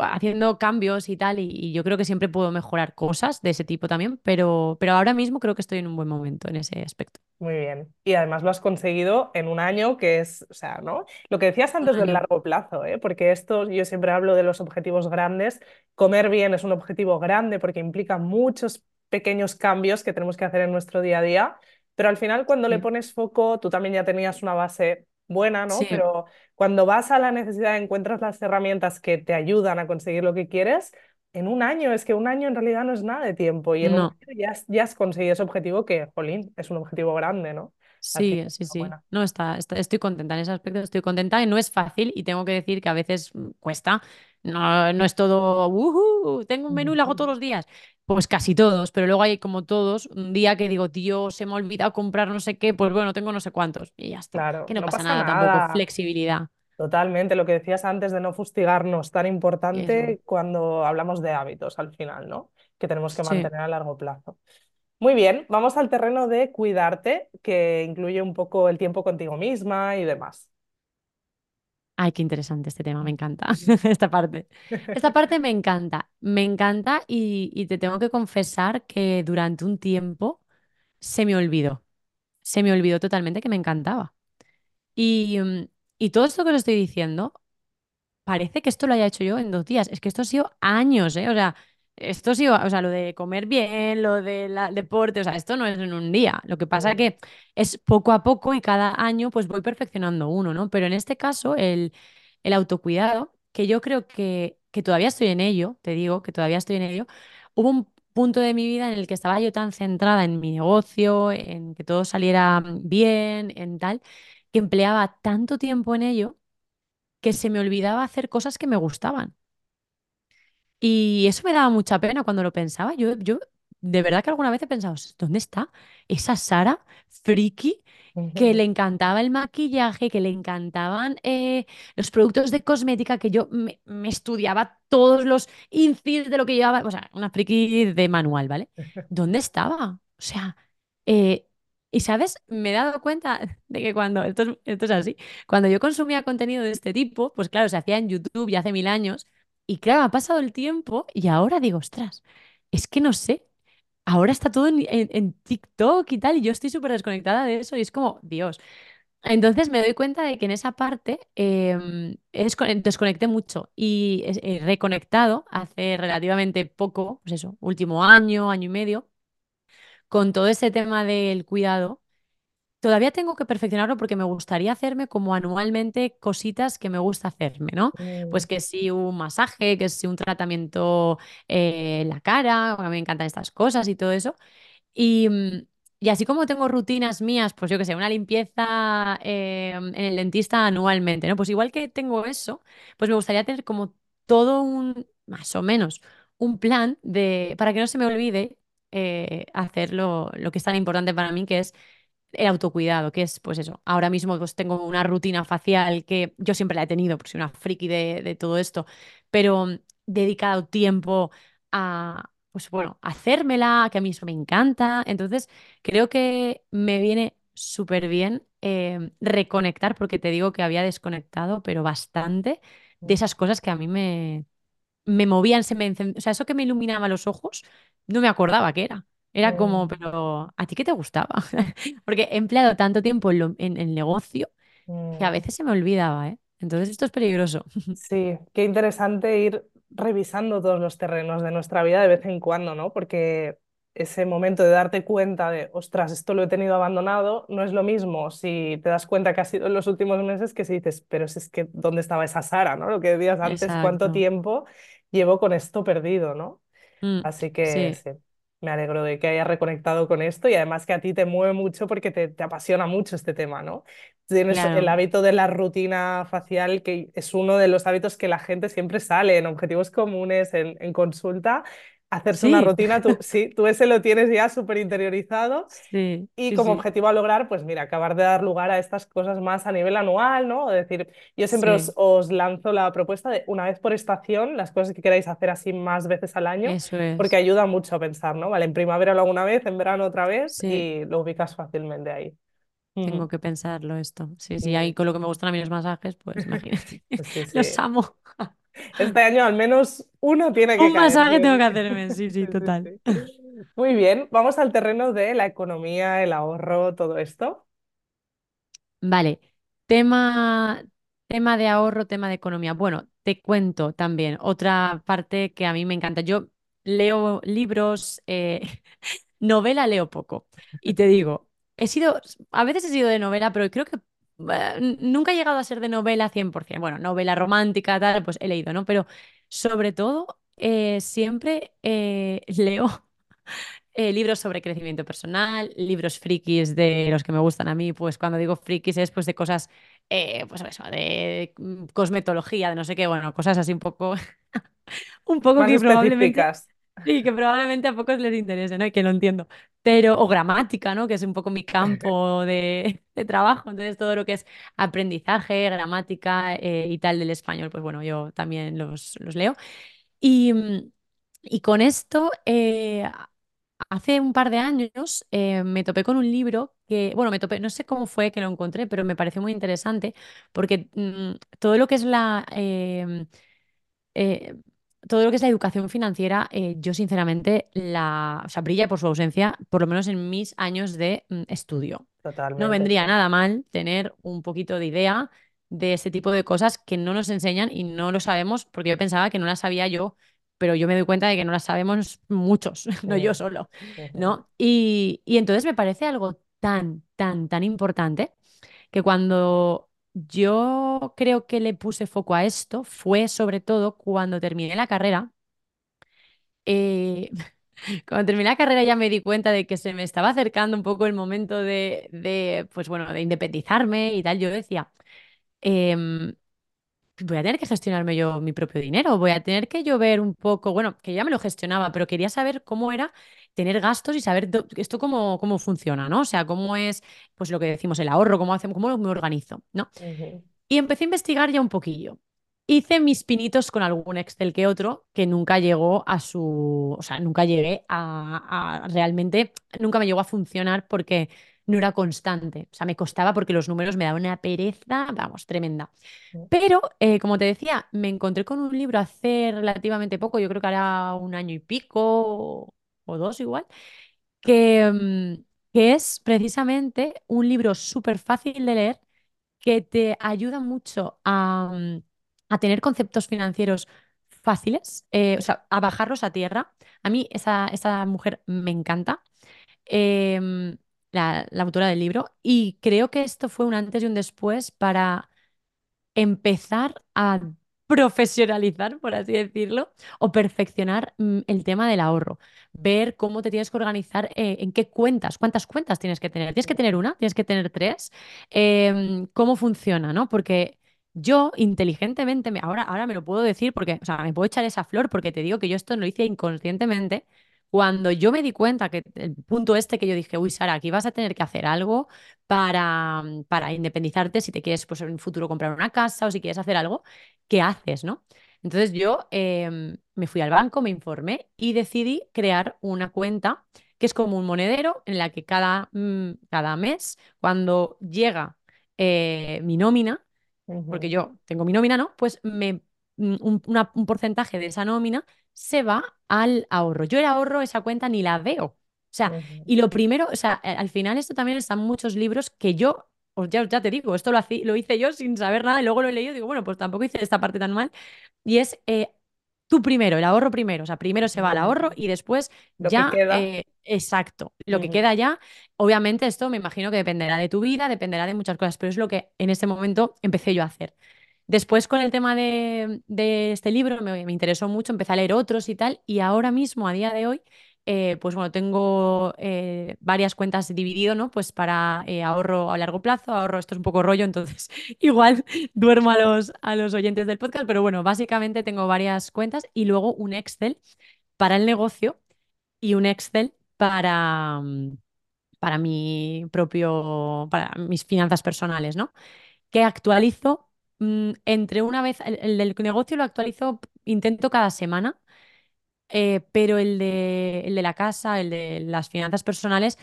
haciendo cambios y tal, y, y yo creo que siempre puedo mejorar cosas de ese tipo también, pero, pero ahora mismo creo que estoy en un buen momento en ese aspecto. Muy bien. Y además lo has conseguido en un año que es, o sea, ¿no? Lo que decías antes del largo plazo, ¿eh? Porque esto, yo siempre hablo de los objetivos grandes. Comer bien es un objetivo grande porque implica muchos pequeños cambios que tenemos que hacer en nuestro día a día. Pero al final, cuando le Sí, pones foco, tú también ya tenías una base buena, ¿no? sí, Pero cuando vas a la necesidad, encuentras las herramientas que te ayudan a conseguir lo que quieres. En un año, es que un año en realidad no es nada de tiempo y en un año ya ya has conseguido ese objetivo que, jolín, es un objetivo grande, ¿no? Sí, sí, sí. buena. No, está, está- estoy contenta en ese aspecto, estoy contenta y no es fácil y tengo que decir que a veces mm, cuesta. No, no es todo, "Ujú, tengo un menú y lo hago todos los días. Pues casi todos, pero luego hay como todos, un día que digo, tío, se me ha olvidado comprar no sé qué, pues bueno, tengo no sé cuántos y ya está. Claro, Que no no pasa pasa nada tampoco, flexibilidad. Totalmente, lo que decías antes de no fustigarnos, tan Eso. importante cuando hablamos de hábitos al final, ¿no? Que tenemos que Sí. mantener a largo plazo. Muy bien, vamos al terreno de cuidarte, que incluye un poco el tiempo contigo misma y demás. Ay, qué interesante este tema, me encanta esta parte. Esta parte me encanta, me encanta y, te tengo que confesar que durante un tiempo se me olvidó. se me olvidó totalmente que me encantaba. Y, mm, y todo esto que os estoy diciendo, parece que esto lo haya hecho yo en dos días. Es que esto ha sido años, ¿eh? O sea, esto sido, o sea, lo de comer bien, lo del deporte, o sea, esto no es en un día. Lo que pasa que es poco a poco y cada año pues voy perfeccionando uno, ¿no? Pero en este caso, el, el autocuidado, que yo creo que que todavía estoy en ello, te digo que todavía estoy en ello, hubo un punto de mi vida en el que estaba yo tan centrada en mi negocio, en que todo saliera bien, en tal, que empleaba tanto tiempo en ello que se me olvidaba hacer cosas que me gustaban. Y eso me daba mucha pena cuando lo pensaba. Yo, yo de verdad que alguna vez he pensado, ¿dónde está esa Sara friki que le encantaba el maquillaje, que le encantaban eh, los productos de cosmética, que yo me, me estudiaba todos los incils de lo que llevaba, o sea, una friki de manual, ¿vale? ¿Dónde estaba? O sea, eh, y sabes, me he dado cuenta de que cuando, esto es, esto es así, cuando yo consumía contenido de este tipo, pues claro, se hacía en YouTube ya hace mil años, y claro, ha pasado el tiempo y ahora digo, ostras, es que no sé, ahora está todo en, en- TikTok y tal, y yo estoy súper desconectada de eso y es como, Dios. Entonces me doy cuenta de que en esa parte em, desco- desconecté mucho y he reconectado hace relativamente poco, pues eso, último año, año y medio, con todo ese tema del cuidado. Todavía tengo que perfeccionarlo porque me gustaría hacerme como anualmente cositas que me gusta hacerme, ¿no? Mm, Pues que si un masaje, que si un tratamiento eh, en la cara, a mí me encantan estas cosas y todo eso. Y, mm, y así como tengo rutinas mías, pues yo qué sé, una limpieza eh, en el dentista anualmente, ¿no? Pues igual que tengo eso, pues me gustaría tener como todo un, más o menos, un plan de, para que no se me olvide eh, hacer lo, lo que es tan importante para mí, que es el autocuidado, que es pues eso. Ahora mismo pues tengo una rutina facial que yo siempre la he tenido, porque soy una friki de, de todo esto, pero mm, dedicado tiempo a, pues bueno, hacérmela, que a mí eso me encanta. Entonces, creo que me viene súper bien eh, reconectar, porque te digo que había desconectado, pero bastante de esas cosas que a mí me, me movían, se me encend- O sea, eso que me iluminaba los ojos, no me acordaba qué era. Era como, pero ¿a ti qué te gustaba? Porque he empleado tanto tiempo en, lo- en el negocio que a mm. veces se me olvidaba, ¿eh? Entonces esto es peligroso. Sí, qué interesante ir revisando todos los terrenos de nuestra vida de vez en cuando, ¿no? Porque ese momento de darte cuenta de, ostras, esto lo he tenido abandonado, no es lo mismo si te das cuenta que ha sido en los últimos meses que si dices, pero si es que, ¿dónde estaba esa Sara, ¿no? Lo que decías antes, ¿cuánto Exacto. tiempo llevo con esto perdido, ¿no? Mm, Así que sí, sí, me alegro de que hayas reconectado con esto y además que a ti te mueve mucho porque te, te apasiona mucho este tema, ¿no? Tienes el hábito de la rutina facial, que es uno de los hábitos que la gente siempre sale en objetivos comunes, en, en consulta, hacerse una Sí, rutina. Tú, sí, tú ese lo tienes ya súper interiorizado sí, y sí, como objetivo a lograr, pues mira, acabar de dar lugar a estas cosas más a nivel anual, ¿no? Es decir, yo siempre os, os lanzo la propuesta de una vez por estación, las cosas que queráis hacer así más veces al año, eso porque es. ayuda mucho a pensar, ¿no? Vale, en primavera lo hago una vez, en verano otra vez y lo ubicas fácilmente ahí. tengo que pensarlo esto. Sí, sí, ahí con lo que me gustan a mí los masajes, pues imagínate. Los amo. Este año al menos uno tiene que Un caer, masaje tengo que hacerme, sí, sí, total. Muy bien, vamos al terreno de la economía, el ahorro, todo esto. Vale, tema, tema de ahorro, tema de economía. Bueno, te cuento también otra parte que a mí me encanta. Yo leo libros, eh, novela leo poco. Y te digo, he sido, a veces he sido de novela, pero creo que nunca he llegado a ser de novela 100%. Bueno, novela romántica, tal, pues he leído, ¿no? Pero sobre todo, eh, siempre eh, leo eh, libros sobre crecimiento personal, libros frikis de los que me gustan a mí, pues cuando digo frikis es pues de cosas, eh, pues eso, de mm, cosmetología, de no sé qué, bueno, cosas así un poco, un poco Más que probablemente. Sí, que probablemente a pocos les interese, ¿no? Y que no entiendo. Pero, o gramática, ¿no? Que es un poco mi campo de, de trabajo, entonces todo lo que es aprendizaje, gramática eh, y tal del español, pues bueno, yo también los, los leo. Y, y con esto, eh, hace un par de años eh, me topé con un libro que, bueno, me topé, no sé cómo fue que lo encontré, pero me pareció muy interesante porque mm, todo lo que es la, eh, todo lo que es la educación financiera, eh, yo sinceramente la, o sea, brilla por su ausencia, por lo menos en mis años de mm, estudio. No Totalmente, sí. vendría nada mal tener un poquito de idea de ese tipo de cosas que no nos enseñan y no lo sabemos, porque yo pensaba que no las sabía yo, pero yo me doy cuenta de que no las sabemos muchos, no yo solo. ¿no? Y, y entonces me parece algo tan, tan, tan importante que cuando yo creo que le puse foco a esto fue sobre todo cuando terminé la carrera. eh, cuando terminé la carrera ya me di cuenta de que se me estaba acercando un poco el momento de, de, pues bueno, de independizarme y tal. Yo decía, em, voy a tener que gestionarme yo mi propio dinero, voy a tener que yo ver un poco, bueno, que ya me lo gestionaba, pero quería saber cómo era tener gastos y saber esto cómo, cómo funciona, ¿no? O sea, cómo es, pues lo que decimos, el ahorro, cómo hacemos, cómo me organizo, ¿no? Y empecé a investigar ya un poquillo. Hice mis pinitos con algún Excel que otro que nunca llegó a su, o sea, nunca llegué a, a realmente, nunca me llegó a funcionar porque no era constante. O sea, me costaba porque los números me daban una pereza, vamos, tremenda. Pero, eh, como te decía, me encontré con un libro hace relativamente poco, yo creo que hará un año y pico o, dos igual, que, mm, que es precisamente un libro súper fácil de leer que te ayuda mucho a, mm, a tener conceptos financieros fáciles, eh, o sea, a bajarlos a tierra. A mí esa, esa mujer me encanta, em, la, la autora del libro, y creo que esto fue un antes y un después para empezar a profesionalizar, por así decirlo, o perfeccionar mm, el tema del ahorro. Ver cómo te tienes que organizar, eh, en qué cuentas, cuántas cuentas tienes que tener. ¿Tienes que tener una? ¿Tienes que tener tres? Em, ¿cómo funciona, no? Porque yo inteligentemente, me- ahora, ahora me lo puedo decir porque, o sea, me puedo echar esa flor porque te digo que yo esto lo hice inconscientemente. Cuando yo me di cuenta que el punto este que yo dije, uy, Sara, aquí vas a tener que hacer algo, para, mm, para independizarte si te quieres pues, en un futuro comprar una casa o si quieres hacer algo, ¿qué haces, no? Entonces yo em, me fui al banco, me informé y decidí crear una cuenta que es como un monedero en la que cada, mm, cada mes, cuando llega eh, mi nómina, porque yo tengo mi nómina, ¿no? Pues me, mm, un, una- un porcentaje de esa nómina se va al ahorro. Yo el ahorro, esa cuenta ni la veo. O sea, y lo primero, o sea, a- al final esto también están muchos libros que yo, ya, ya te digo, esto lo, hací- lo hice yo sin saber nada y luego lo he leído y digo, bueno, pues tampoco hice esta parte tan mal. Y es eh, tú primero, el ahorro primero. O sea, primero se va al ahorro y después Lo que ya, queda. eh, exacto, lo que queda ya. Obviamente esto me imagino que dependerá de tu vida, dependerá de muchas cosas, pero es lo que en ese momento empecé yo a hacer. Después con el tema de, este libro me, me interesó mucho, empecé a leer otros y tal, y ahora mismo, a día de hoy, eh, pues bueno, tengo eh, varias cuentas dividido, ¿no? Pues para eh, ahorro a largo plazo, ahorro, esto es un poco rollo, entonces igual duermo a los, a los oyentes del podcast, pero bueno, básicamente tengo varias cuentas y luego un Excel para el negocio y un Excel para, para mi propio, para mis finanzas personales, ¿no? Que actualizo mm, entre una vez, el, el del negocio lo actualizo, intento cada semana, eh, pero el de, el de la casa, el de las finanzas personales,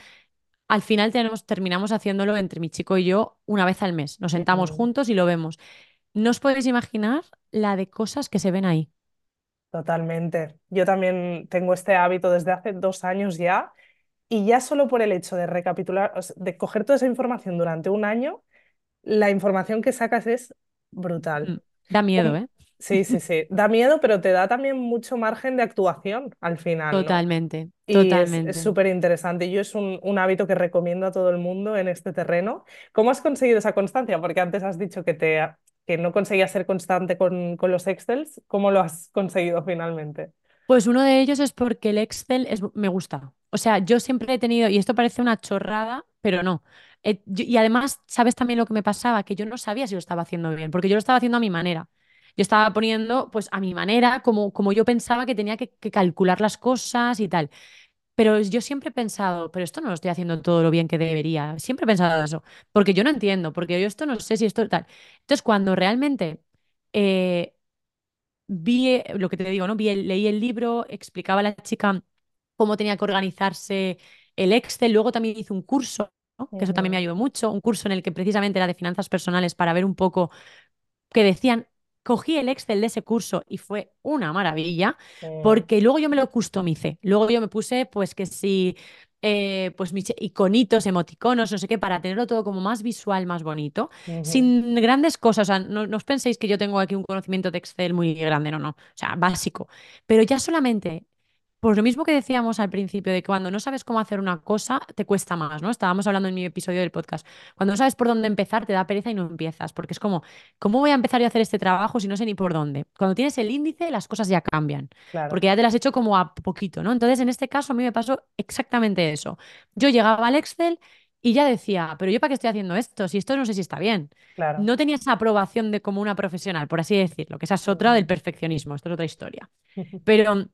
al final tenemos, terminamos haciéndolo entre mi chico y yo una vez al mes. Nos sentamos juntos y lo vemos. No os podéis imaginar la de cosas que se ven ahí. Totalmente. Yo también tengo este hábito desde hace dos años ya y ya solo por el hecho de recapitular, de coger toda esa información durante un año, la información que sacas es brutal. Mm, Da miedo, Um, ¿eh? Sí, sí, sí. Da miedo, pero te da también mucho margen de actuación al final, ¿no? Totalmente, Y es es totalmente. súper interesante. Yo es un, un hábito que recomiendo a todo el mundo en este terreno. ¿Cómo has conseguido esa constancia? Porque antes has dicho que, te, que no conseguías ser constante con, con los Excels. ¿Cómo lo has conseguido finalmente? Pues uno de ellos es porque el Excel es, me gusta. O sea, yo siempre he tenido, y esto parece una chorrada, pero no. Eh, y además, ¿sabes también lo que me pasaba? Que yo no sabía si lo estaba haciendo bien, porque yo lo estaba haciendo a mi manera. Yo estaba poniendo, pues, a mi manera, como, como yo pensaba que tenía que, calcular las cosas y tal. Pero yo siempre he pensado, pero esto no lo estoy haciendo todo lo bien que debería. Siempre he pensado eso, porque yo no entiendo, porque yo esto no sé si esto tal. Entonces, cuando realmente eh, vi eh, lo que te digo, ¿no? Vi leí el libro, explicaba a la chica cómo tenía que organizarse el Excel, luego también hice un curso, ¿no? Que eso también me ayudó mucho, un curso en el que precisamente era de finanzas personales para ver un poco que decían, cogí el Excel de ese curso y fue una maravilla, porque luego yo me lo customicé, luego yo me puse pues que si, eh, pues mis iconitos, emoticonos, no sé qué, para tenerlo todo como más visual, más bonito, sin grandes cosas, o sea, no, no os penséis que yo tengo aquí un conocimiento de Excel muy grande, no, no, o sea, básico, pero ya solamente... Pues lo mismo que decíamos al principio, de que cuando no sabes cómo hacer una cosa, te cuesta más, ¿no? Estábamos hablando en mi episodio del podcast. Cuando no sabes por dónde empezar, te da pereza y no empiezas, porque es como, ¿cómo voy a empezar yo a hacer este trabajo si no sé ni por dónde? Cuando tienes el índice, las cosas ya cambian, Claro, porque ya te las has hecho como a poquito, ¿no? Entonces, en este caso, a mí me pasó exactamente eso. Yo llegaba al Excel y ya decía, pero yo para qué estoy haciendo esto, si esto no sé si está bien. claro. No tenía esa aprobación de como una profesional, por así decirlo, que esa es otra del perfeccionismo, esto es otra historia. Pero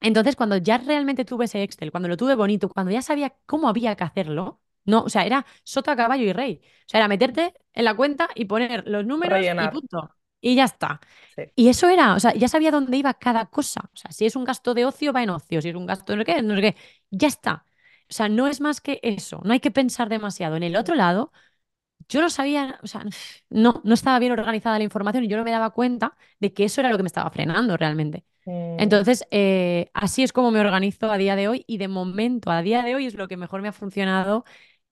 entonces, cuando ya realmente tuve ese Excel, cuando lo tuve bonito, cuando ya sabía cómo había que hacerlo, no, o sea, era sota, caballo y rey. O sea, era meterte en la cuenta y poner los números y punto. Y ya está. sí. Y eso era, o sea, ya sabía dónde iba cada cosa. O sea, si es un gasto de ocio, va en ocio. Si es un gasto de no sé qué, no sé qué. Ya está. O sea, no es más que eso. No hay que pensar demasiado. En el otro lado, yo no sabía, o sea, no, no estaba bien organizada la información y yo no me daba cuenta de que eso era lo que me estaba frenando realmente. Mm, Entonces, eh, así es como me organizo a día de hoy y de momento, a día de hoy es lo que mejor me ha funcionado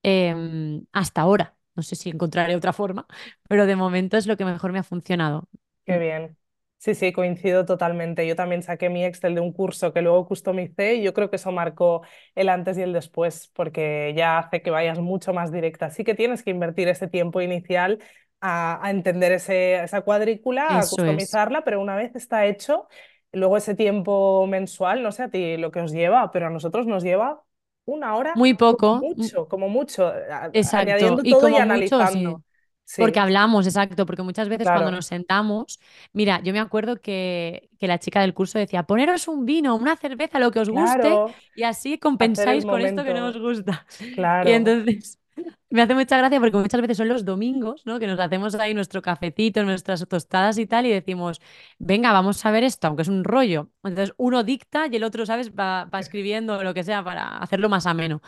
em, hasta ahora. No sé si encontraré otra forma, pero de momento es lo que mejor me ha funcionado. qué bien. Sí, sí, coincido totalmente. Yo también saqué mi Excel de un curso que luego customicé y yo creo que eso marcó el antes y el después, porque ya hace que vayas mucho más directa. Sí que tienes que invertir ese tiempo inicial a, a entender ese, esa cuadrícula, a es. customizarla, pero una vez está hecho, luego ese tiempo mensual, no sé a ti lo que os lleva, pero a nosotros nos lleva una hora Muy poco, mm, mucho, como mucho, a- exacto. añadiendo Y todo y como mucho, analizando. Sí. Porque hablamos, exacto, porque muchas veces cuando claro, nos sentamos, mira, yo me acuerdo que, que la chica del curso decía, poneros un vino, una cerveza, lo que os guste, claro, y así compensáis con esto que no os gusta. Y claro. entonces me hace mucha gracia porque muchas veces son los domingos, ¿no? Que nos hacemos ahí nuestro cafecito, nuestras tostadas y tal, y decimos, venga, vamos a ver esto, aunque es un rollo. Entonces uno dicta y el otro, ¿sabes? Va, va escribiendo lo que sea para hacerlo más ameno.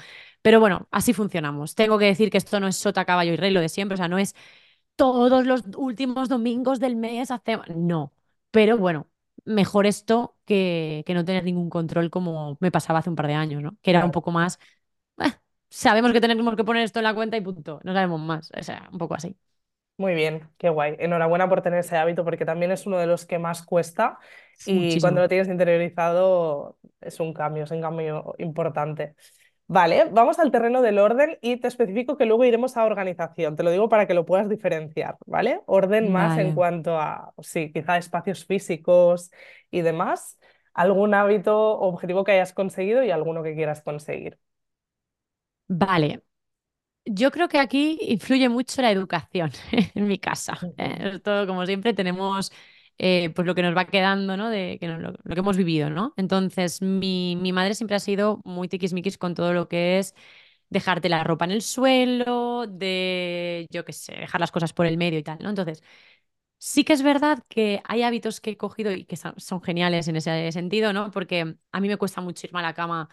Pero bueno, así funcionamos. Tengo que decir que esto no es sota, caballo y rey, lo de siempre, o sea, no es todos los últimos domingos del mes hacemos. No, pero bueno, mejor esto que, que no tener ningún control como me pasaba hace un par de años, ¿no? Que era un poco más, "Eh, sabemos que tenemos que poner esto en la cuenta y punto, no sabemos más, o sea, un poco así. muy bien, qué guay. Enhorabuena por tener ese hábito porque también es uno de los que más cuesta y cuando lo tienes interiorizado es un cambio, es un cambio importante. Vale, vamos al terreno del orden y te especifico que luego iremos a organización. Te lo digo para que lo puedas diferenciar, ¿vale? Orden más en cuanto a, sí, quizá espacios físicos y demás. ¿Algún hábito o objetivo que hayas conseguido y alguno que quieras conseguir? Vale, Yo creo que aquí influye mucho la educación en mi casa. ¿eh? Esto, como siempre, tenemos eh, pues lo que nos va quedando, ¿no? De que no- lo, lo que hemos vivido, ¿no? Entonces, mi, mi madre siempre ha sido muy tiquismiquis con todo lo que es dejarte la ropa en el suelo, de, yo qué sé, dejar las cosas por el medio y tal, ¿no? Entonces, sí que es verdad que hay hábitos que he cogido y que son, geniales en ese sentido, ¿no? Porque a mí me cuesta mucho irme a la cama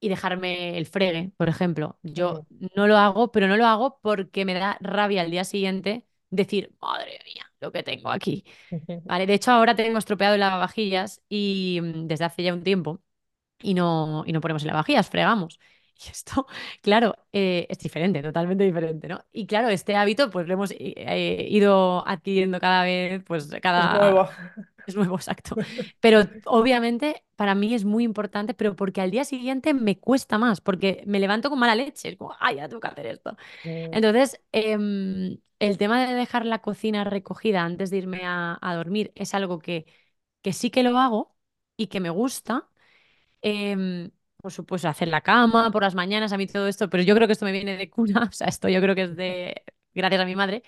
y dejarme el fregue, por ejemplo. Yo no lo hago, pero no lo hago porque me da rabia al día siguiente decir, madre mía, lo que tengo aquí. Vale, de hecho ahora tengo estropeado el lavavajillas y mm, desde hace ya un tiempo y no, y no ponemos el lavavajillas, fregamos. Y esto, claro, eh, es diferente, totalmente diferente, ¿no? Y claro, este hábito pues lo hemos eh, eh, ido adquiriendo cada vez, pues Es nuevo. cada, es nuevo, exacto. Pero obviamente para mí es muy importante, pero porque al día siguiente me cuesta más, porque me levanto con mala leche, es como, ay, ya tengo que hacer esto. Mm, Entonces, em, el tema de dejar la cocina recogida antes de irme a, dormir es algo que, que sí que lo hago y que me gusta. Em, por supuesto, hacer la cama por las mañanas, a mí todo esto, pero yo creo que esto me viene de cuna, o sea, esto yo creo que es de, gracias a mi madre.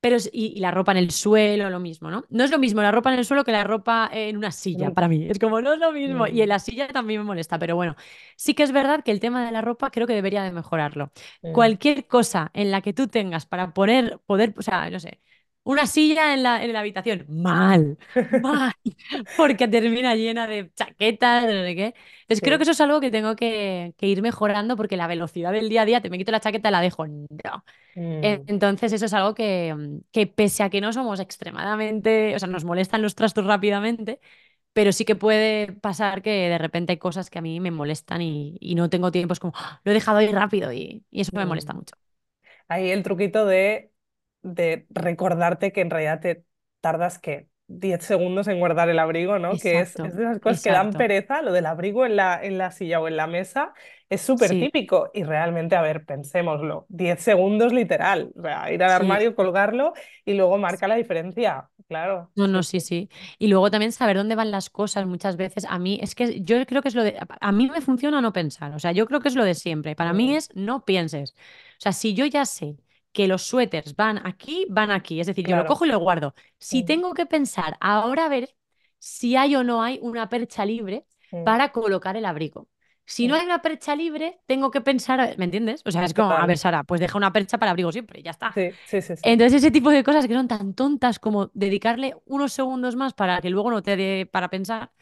Pero y, y la ropa en el suelo, lo mismo, ¿no? No es lo mismo la ropa en el suelo que la ropa en una silla, para nunca. mí. Es como, no es lo mismo. Y en Mm, la silla también me molesta, pero bueno, sí que es verdad que el tema de la ropa creo que debería de mejorarlo. mm. Cualquier cosa en la que tú tengas para poner, poder, o sea, no sé, una silla en la, en la habitación, mal, mal, porque termina llena de chaquetas, de no sé qué. Entonces creo que eso es algo que tengo que, que ir mejorando porque la velocidad del día a día, te me quito la chaqueta y la dejo. No. Mm, Entonces, eso es algo que, que pese a que no somos extremadamente, o sea, nos molestan los trastos rápidamente, pero sí que puede pasar que de repente hay cosas que a mí me molestan y, y no tengo tiempo, es como, "Ah, lo he dejado ahí rápido y, y eso me molesta mm. mucho. Ahí el truquito de, de recordarte que en realidad te tardas que 10 segundos en guardar el abrigo, ¿no? Que es, es Exacto, de esas cosas que dan exacto. pereza, lo del abrigo en la, en la silla o en la mesa es súper Sí, típico y realmente, a ver, pensémoslo, 10 segundos literal, o sea, ir al sí. armario, colgarlo y luego marca la diferencia, claro, No, no, sí, sí. sí. Y luego también saber dónde van las cosas muchas veces. A mí, es que yo creo que es lo de. A mí me funciona no pensar. O sea, yo creo que es lo de siempre. Para mí Mm, es no pienses. O sea, si yo ya sé que los suéteres van aquí, van aquí. Es decir, yo lo cojo y lo guardo. Si mm, tengo que pensar ahora a ver si hay o no hay una percha libre mm, para colocar el abrigo. Si no mm, hay una percha libre, tengo que pensar, ¿me entiendes? O sea, es como, a ver, Sara, pues deja una percha para abrigo siempre, ya está. sí, sí, sí, sí. Entonces, ese tipo de cosas que son tan tontas como dedicarle unos segundos más para que luego no te dé para pensar,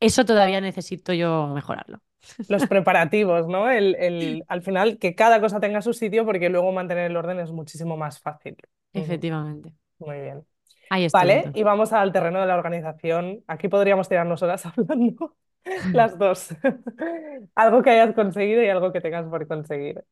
eso todavía necesito yo mejorarlo. Los preparativos, ¿no? El, el, al final, que cada cosa tenga su sitio porque luego mantener el orden es muchísimo más fácil. Efectivamente. Muy bien. Ahí estoy Vale, y vamos al terreno de la organización. Aquí podríamos tirarnos horas hablando las dos. Algo que hayas conseguido y algo que tengas por conseguir.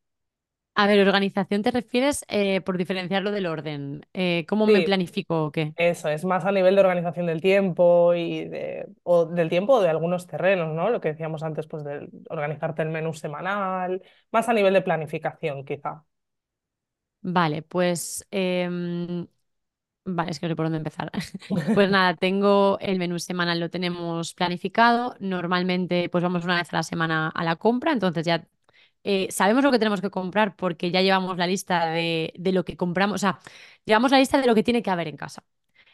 A ver, organización te refieres eh, por diferenciarlo del orden. Eh, ¿cómo me Sí, planifico o qué? eso, es más a nivel de organización del tiempo y de, o del tiempo o de algunos terrenos, ¿no? Lo que decíamos antes, pues de organizarte el menú semanal, más a nivel de planificación, quizá. Vale, pues em, Vale, es que no sé por dónde empezar. Pues nada, tengo el menú semanal, lo tenemos planificado. Normalmente, pues vamos una vez a la semana a la compra, entonces ya eh, sabemos lo que tenemos que comprar porque ya llevamos la lista de, de lo que compramos, o sea, llevamos la lista de lo que tiene que haber en casa.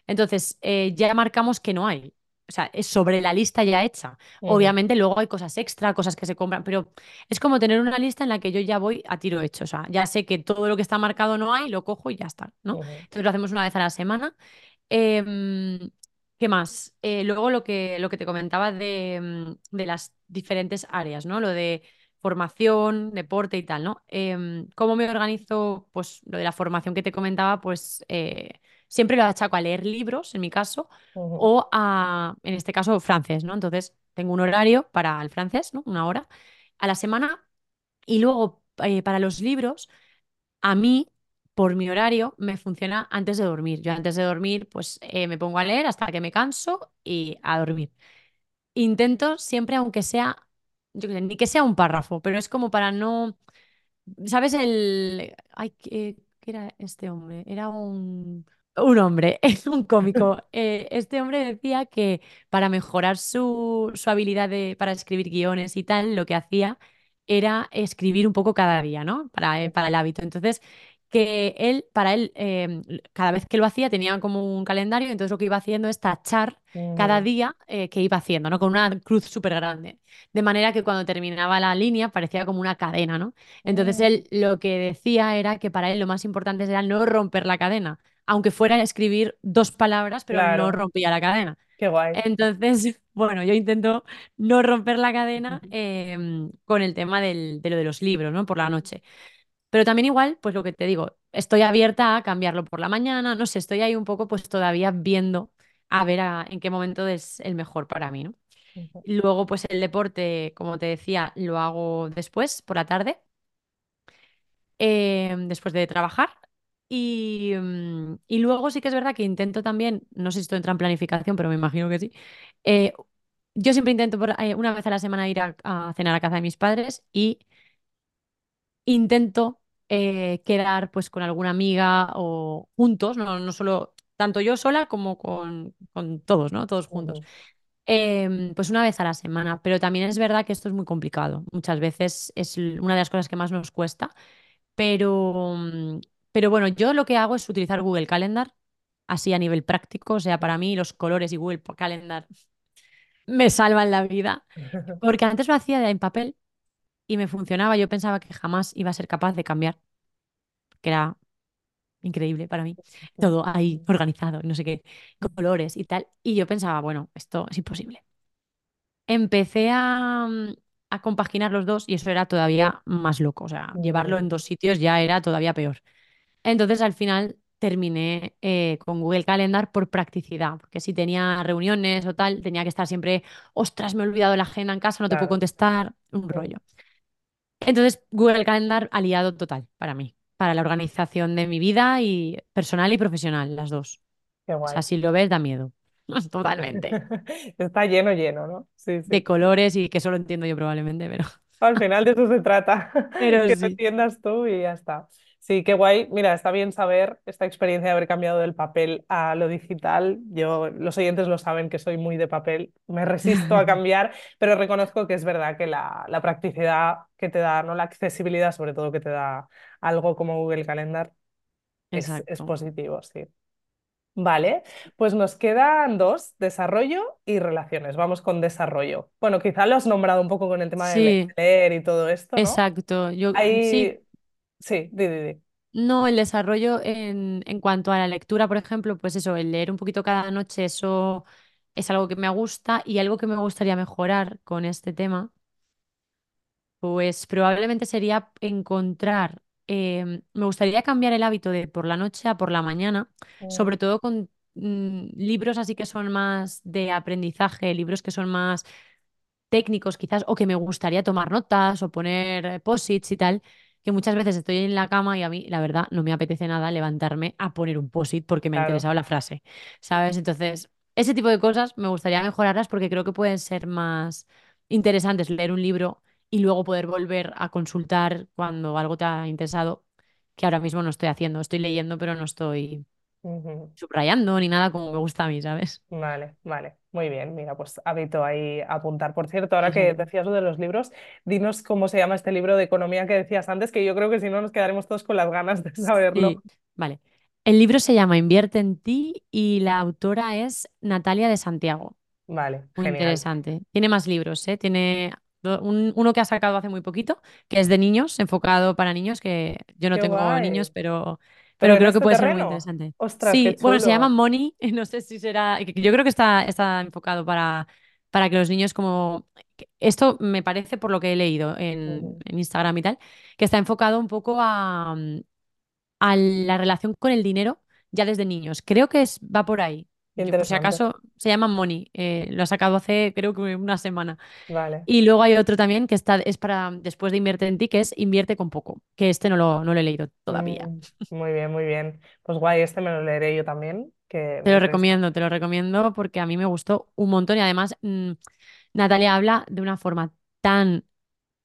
Entonces, eh, ya marcamos que no hay. O sea, es sobre la lista ya hecha. Obviamente luego hay cosas extra, cosas que se compran, pero es como tener una lista en la que yo ya voy a tiro hecho. O sea, ya sé que todo lo que está marcado no hay, lo cojo y ya está, ¿no? Entonces lo hacemos una vez a la semana. Em, ¿qué más? Eh, luego lo que, lo que te comentaba de, mm, de las diferentes áreas, ¿no? Lo de formación, deporte y tal, ¿no? Em, ¿cómo me organizo? Pues lo de la formación que te comentaba, pues eh, siempre lo achaco a leer libros, en mi caso, o a, en este caso, francés, ¿no? Entonces tengo un horario para el francés, ¿no? Una hora a la semana y luego eh, para los libros. A mí, por mi horario, me funciona antes de dormir. Yo antes de dormir, pues eh, me pongo a leer hasta que me canso y a dormir. Intento siempre, aunque sea, yo sé, ni que sea un párrafo, pero es como para no, ¿sabes el... Ay, ¿qué, qué era este hombre? Era un... Un hombre, es un cómico. Eh, este hombre decía que para mejorar su, su habilidad de, para escribir guiones y tal, lo que hacía era escribir un poco cada día, ¿no? Para, eh, para el hábito. Entonces, que él, para él, eh, cada vez que lo hacía tenía como un calendario, entonces lo que iba haciendo es tachar cada ujú, día eh, que iba haciendo, ¿no? Con una cruz súper grande. De manera que cuando terminaba la línea parecía como una cadena, ¿no? Entonces mm, él lo que decía era que para él lo más importante era no romper la cadena, aunque fuera escribir dos palabras, pero no rompía la cadena. qué guay. Entonces, bueno, yo intento no romper la cadena em, con el tema del- de lo de los libros, ¿no? Por la noche. Pero también igual, pues lo que te digo, estoy abierta a cambiarlo por la mañana, no sé, estoy ahí un poco pues todavía viendo a ver a- en qué momento es el mejor para mí, ¿no? Luego, pues el deporte, como te decía, lo hago después, por la tarde, eh, después de trabajar. Y, mm, y luego sí que es verdad que intento también, no sé si esto entra en planificación, pero me imagino que sí. eh, yo siempre intento por- eh, una vez a la semana ir a, a cenar a casa de mis padres y intento eh, quedar pues con alguna amiga o juntos, no, no solo tanto yo sola como con, con todos, ¿no? Todos juntos. Em, pues una vez a la semana, pero también es verdad que esto es muy complicado. Muchas veces es una de las cosas que más nos cuesta, pero, mm, pero bueno, yo lo que hago es utilizar Google Calendar, así a nivel práctico, o sea, para mí los colores y Google Calendar me salvan la vida, porque antes lo hacía de- en papel y me funcionaba, yo pensaba que jamás iba a ser capaz de cambiar, que era increíble para mí, todo ahí organizado, no sé qué, colores y tal, y yo pensaba, bueno, esto es imposible. empecé a, mm, a compaginar los dos y eso era todavía más loco. O sea, llevarlo en dos sitios ya era todavía peor. Entonces, al final terminé eh, con Google Calendar por practicidad, porque si tenía reuniones o tal, tenía que estar siempre, ostras, me he olvidado la agenda en casa, no te puedo Claro, contestar, un rollo. Entonces, Google Calendar aliado total para mí, para la organización de mi vida y personal y profesional, las dos. qué O sea, guay. si lo ves, da miedo. totalmente. Está lleno, lleno, ¿no? Sí, De sí. colores y que solo entiendo yo probablemente, pero, Al final de eso se trata, pero que sí. entiendas tú y ya está. Sí, qué guay. Mira, está bien saber esta experiencia de haber cambiado del papel a lo digital. Yo, los oyentes lo saben que soy muy de papel, me resisto a cambiar, pero reconozco que es verdad que la, la practicidad que te da, ¿no? La accesibilidad, sobre todo que te da algo como Google Calendar, es, positivo, sí. Vale, pues nos quedan dos, desarrollo y relaciones. Vamos con desarrollo. Bueno, quizá lo has nombrado un poco con el tema de le- Sí, leer y todo esto, ¿no? exacto. Yo sí, Ahí, sí, di, di, di. no, el desarrollo en, en cuanto a la lectura, por ejemplo, pues eso, el leer un poquito cada noche, eso es algo que me gusta y algo que me gustaría mejorar con este tema, pues probablemente sería encontrar, em, me gustaría cambiar el hábito de por la noche a por la mañana, Mm, sobre todo con mm, libros así que son más de aprendizaje, libros que son más técnicos quizás, o que me gustaría tomar notas o poner eh, post-its y tal, que muchas veces estoy en la cama y a mí, la verdad, no me apetece nada levantarme a poner un post-it porque me ha interesado la frase, ¿sabes? Entonces, ese tipo de cosas me gustaría mejorarlas porque creo que pueden ser más interesantes leer un libro y luego poder volver a consultar cuando algo te ha interesado, que ahora mismo no estoy haciendo. Estoy leyendo, pero no estoy Subrayando ni nada como me gusta a mí, ¿sabes? Vale, vale, muy bien. Mira, pues hábito ahí a apuntar. Por cierto, ahora que decías lo de los libros, dinos cómo se llama este libro de economía que decías antes, que yo creo que si no nos quedaremos todos con las ganas de saberlo. Sí, vale. El libro se llama Invierte en ti y la autora es Natalia de Santiago. Vale, Muy genial. interesante. Tiene más libros, ¿eh? Tiene un- uno que ha sacado hace muy poquito, que es de niños, enfocado para niños, que yo no Qué tengo guay. niños, pero, Pero creo que este puede ser muy interesante. ostras, Sí, bueno, se llama. Money, no sé si será, yo creo que está, está enfocado para, para que los niños como... Esto me parece, por lo que he leído en, en Instagram y tal, que está enfocado un poco a, a la relación con el dinero ya desde niños. Creo que es, va por ahí. Yo, por si acaso, se llama Money. eh, lo ha sacado hace, creo que una semana. Vale. Y luego hay otro también que está, es para después de Invierte en ti, que es Invierte con poco, que este no lo, no lo he leído todavía. Mm, muy bien, muy bien. Pues guay, este me lo leeré yo también, que Te lo recomiendo, te lo recomiendo porque a mí me gustó un montón y además mm, Natalia habla de una forma tan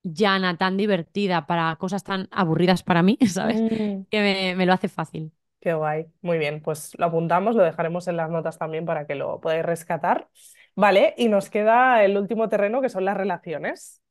llana, tan divertida para cosas tan aburridas para mí, ¿sabes? Mm, Que me, me lo hace fácil. Qué guay. Muy bien, pues lo apuntamos, lo dejaremos en las notas también para que lo podáis rescatar. Vale, y nos queda el último terreno que son las relaciones.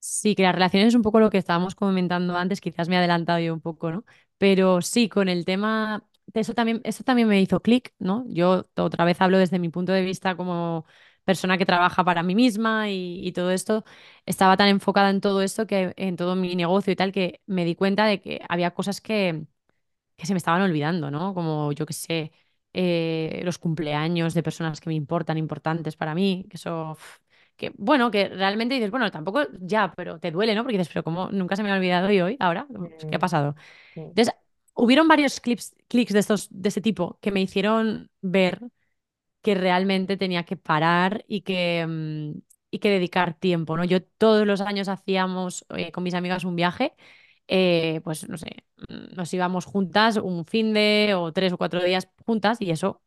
Sí, que las relaciones es un poco lo que estábamos comentando antes, quizás me he adelantado yo un poco, ¿no? Pero sí, con el tema, eso también, eso también me hizo clic, ¿no? Yo otra vez hablo desde mi punto de vista como persona que trabaja para mí misma y, y todo esto, estaba tan enfocada en todo esto que en todo mi negocio y tal, que me di cuenta de que había cosas que, que se me estaban olvidando, ¿no? Como yo qué sé, eh, los cumpleaños de personas que me importan, importantes para mí, que eso, que bueno, que realmente dices, bueno, tampoco ya, pero te duele, ¿no? Porque dices, pero como nunca se me ha olvidado y hoy, ahora, ¿qué ha pasado? Entonces, hubieron varios clips, clics de estos, de ese tipo que me hicieron ver que realmente tenía que parar y que, mm, y que dedicar tiempo, ¿no? Yo todos los años hacíamos eh, con mis amigas un viaje, eh, pues no sé, nos íbamos juntas un fin de o tres o cuatro días juntas y eso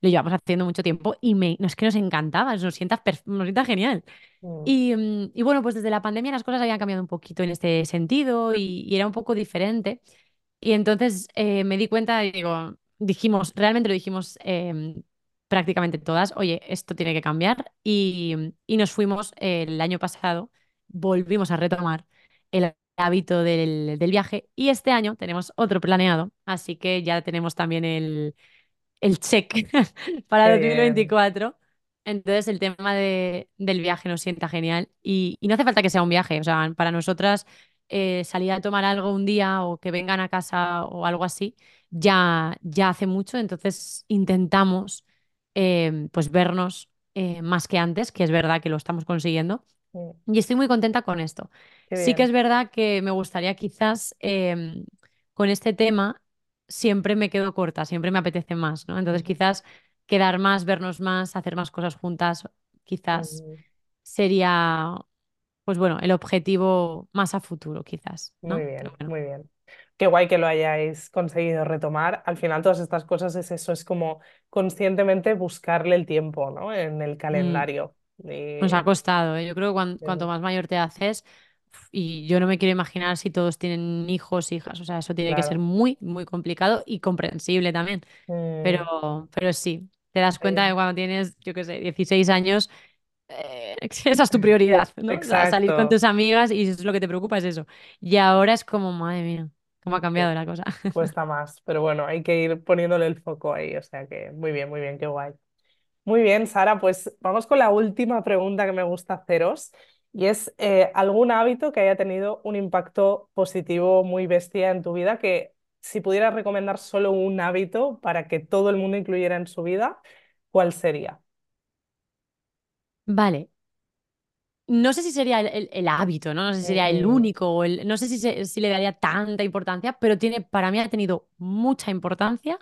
lo llevamos haciendo mucho tiempo y me, no es que nos encantaba, nos sienta, nos sienta genial. mm, Y, mm, y bueno, pues desde la pandemia las cosas habían cambiado un poquito en este sentido y, y era un poco diferente. Y entonces eh, me di cuenta y digo, dijimos, realmente lo dijimos em, prácticamente todas, oye, esto tiene que cambiar. Y, y nos fuimos eh, el año pasado, volvimos a retomar el hábito del, del viaje. Y este año tenemos otro planeado, así que ya tenemos también el, el check para qué dos mil bien. veinticuatro. Entonces el tema de, del viaje nos sienta genial y, y no hace falta que sea un viaje, o sea, para nosotras eh, salir a tomar algo un día o que vengan a casa o algo así, ya, ya hace mucho, entonces intentamos eh, pues vernos eh, más que antes, que es verdad que lo estamos consiguiendo Mm, y estoy muy contenta con esto. qué Sí que es verdad que me gustaría quizás em, con este tema siempre me quedo corta, siempre me apetece más, ¿no? Entonces Ujú, quizás quedar más, vernos más, hacer más cosas juntas, quizás ujú. sería, pues bueno, el objetivo más a futuro, quizás, Muy bien, bueno, muy bien. qué guay que lo hayáis conseguido retomar. Al final todas estas cosas es eso, es como conscientemente buscarle el tiempo, ¿no? En el Mm, Nos ha costado, ¿eh? Yo creo que cuan- cuanto más mayor te haces, y yo no me quiero imaginar si todos tienen hijos, hijas, o sea, eso tiene que ser muy, muy complicado y comprensible también. Mm, Pero, pero sí, te das cuenta de sí. cuando tienes, yo qué sé, 16 años, eh, esa es tu prioridad, ¿no? O sea, salir con tus amigas y eso es lo que te preocupa, es eso. Y ahora es como, madre mía, cómo ha Sí. cambiado la cosa. Cuesta más, pero bueno, hay que ir poniéndole el foco ahí, o sea que muy bien, muy bien, qué guay. Muy bien, Sara, pues vamos con la última pregunta que me gusta haceros y es eh, algún hábito que haya tenido un impacto positivo muy bestia en tu vida, que si pudieras recomendar solo un hábito para que todo el mundo incluyera en su vida, ¿cuál sería? Vale, no sé si sería el, el- el hábito, ¿no? No sé si sería el Ujú, único, o el, no sé si, se- si le daría tanta importancia, pero tiene, para mí ha tenido mucha importancia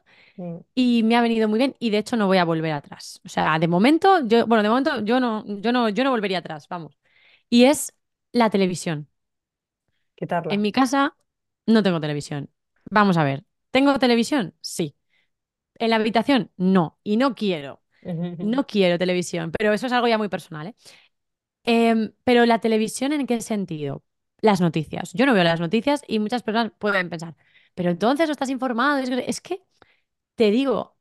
y me ha venido muy bien y de hecho no voy a volver atrás. O sea, de momento, yo, bueno, de momento yo no, yo no, yo no volvería atrás, vamos. Y es la televisión. En Quitarla. mi casa no tengo televisión. Vamos a ver, ¿tengo televisión? Sí. ¿En la habitación? No. Y no quiero. No quiero televisión, pero eso es algo ya muy personal, ¿eh? Em, pero la televisión, ¿en qué sentido? Las noticias. Yo no veo las noticias y muchas personas pueden pensar, pero entonces no estás informado. Es que, te digo,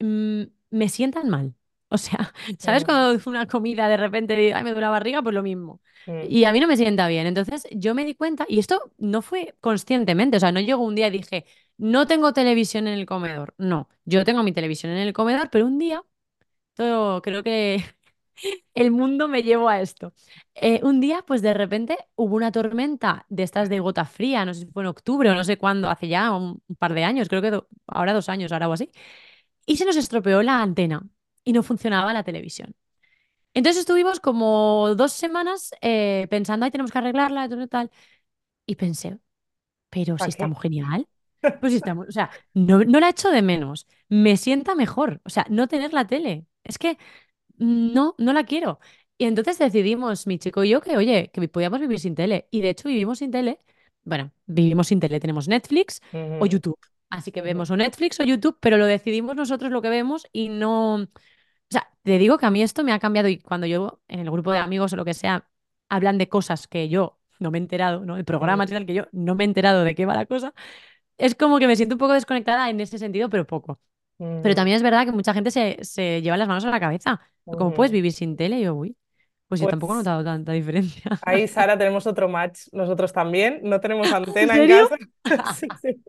mm, me sientan mal. O sea, ¿sabes cuando una comida de repente ay, me duele la barriga? Pues lo mismo. Y a mí no me sienta bien. Entonces yo me di cuenta, y esto no fue conscientemente, o sea, no llegó un día y dije, no tengo televisión en el comedor. No, yo tengo mi televisión en el comedor, pero un día, todo creo que el mundo me llevó a esto. Eh, un día, pues de repente hubo una tormenta de estas de gota fría, no sé si fue en octubre o no sé cuándo, hace ya un, par de años, creo que do- ahora dos años, ahora o así, y se nos estropeó la antena y no funcionaba la televisión. Entonces estuvimos como dos semanas eh, pensando, ay, tenemos que arreglarla, tal, tal, y pensé, pero si estamos genial, pues si estamos, o sea, no, no la echo de menos, me sienta mejor, o sea, no tener la tele. Es que no, no la quiero. Y entonces decidimos, mi chico y yo, que oye, que podíamos vivir sin tele. Y de hecho vivimos sin tele. Bueno, vivimos sin tele. Tenemos Netflix o YouTube. Así que vemos o Netflix o YouTube, pero lo decidimos nosotros lo que vemos y no... O sea, te digo que a mí esto me ha cambiado y cuando yo en el grupo de amigos o lo que sea hablan de cosas que yo no me he enterado, ¿no? De programas y mm, tal que yo no me he enterado de qué va la cosa, es como que me siento un poco desconectada en ese sentido, pero poco. Pero mm, también es verdad que mucha gente se, se lleva las manos a la cabeza. ¿Cómo puedes ujú. vivir sin tele? Y yo, uy, pues yo tampoco he Pues notado tanta diferencia. Ahí, Sara, tenemos otro match. Nosotros también. No tenemos ¿En antena en casa. Sí, sí.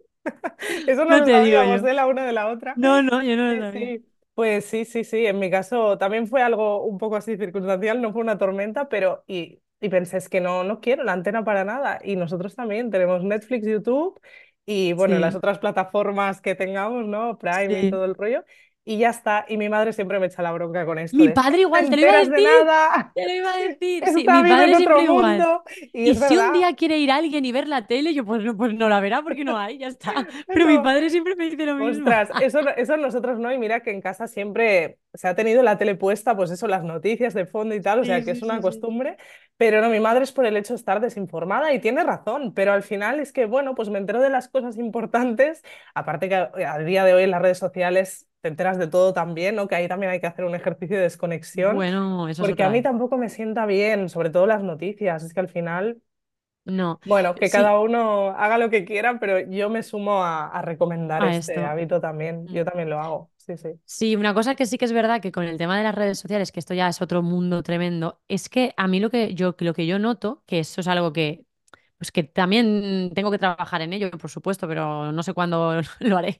Eso no No lo te digo sabíamos, yo. ¿eh? La una de la otra. No, no, yo no lo Sí, sí. Pues sí, sí, sí. En mi caso también fue algo un poco así circunstancial. No fue una tormenta, pero. Y, y pensé, es que no, no quiero la antena para nada. Y nosotros también tenemos Netflix, YouTube y, bueno, las otras plataformas que tengamos, ¿no? Prime y todo el rollo. Y ya está. Y mi madre siempre me echa la bronca con esto Mi es padre igual, te lo iba a enteras de decir. nada. Te lo iba a decir. Sí, mi padre otro siempre igual. mundo. Y Y es si un verdad. día quiere ir alguien y ver la tele, yo pues no, pues no la verá porque no hay, ya está. Es Pero mi padre siempre me dice lo mismo. ostras, eso, eso nosotros no. Y mira que en casa siempre se ha tenido la tele puesta, pues eso, las noticias de fondo y tal, o sea Sí, que es sí, una sí, sí. costumbre. Pero no, mi madre es por el hecho de estar desinformada y tiene razón. Pero al final es que, bueno, pues me entero de las cosas importantes. Aparte que a, a día de hoy en las redes sociales te enteras de todo también, ¿no? Que ahí también hay que hacer un ejercicio de desconexión. Bueno, eso es Porque a mí tampoco me sienta bien, sobre todo las noticias. Es que al final. No, Bueno, que sí, cada uno haga lo que quiera, pero yo me sumo a, a recomendar a este esto. hábito también. Mm. Yo también lo hago. Sí, sí. Sí, una cosa que sí que es verdad que con el tema de las redes sociales, que esto ya es otro mundo tremendo, es que a mí lo que yo, lo que yo noto, que eso es algo que, pues que también tengo que trabajar en ello, por supuesto, pero no sé cuándo lo haré.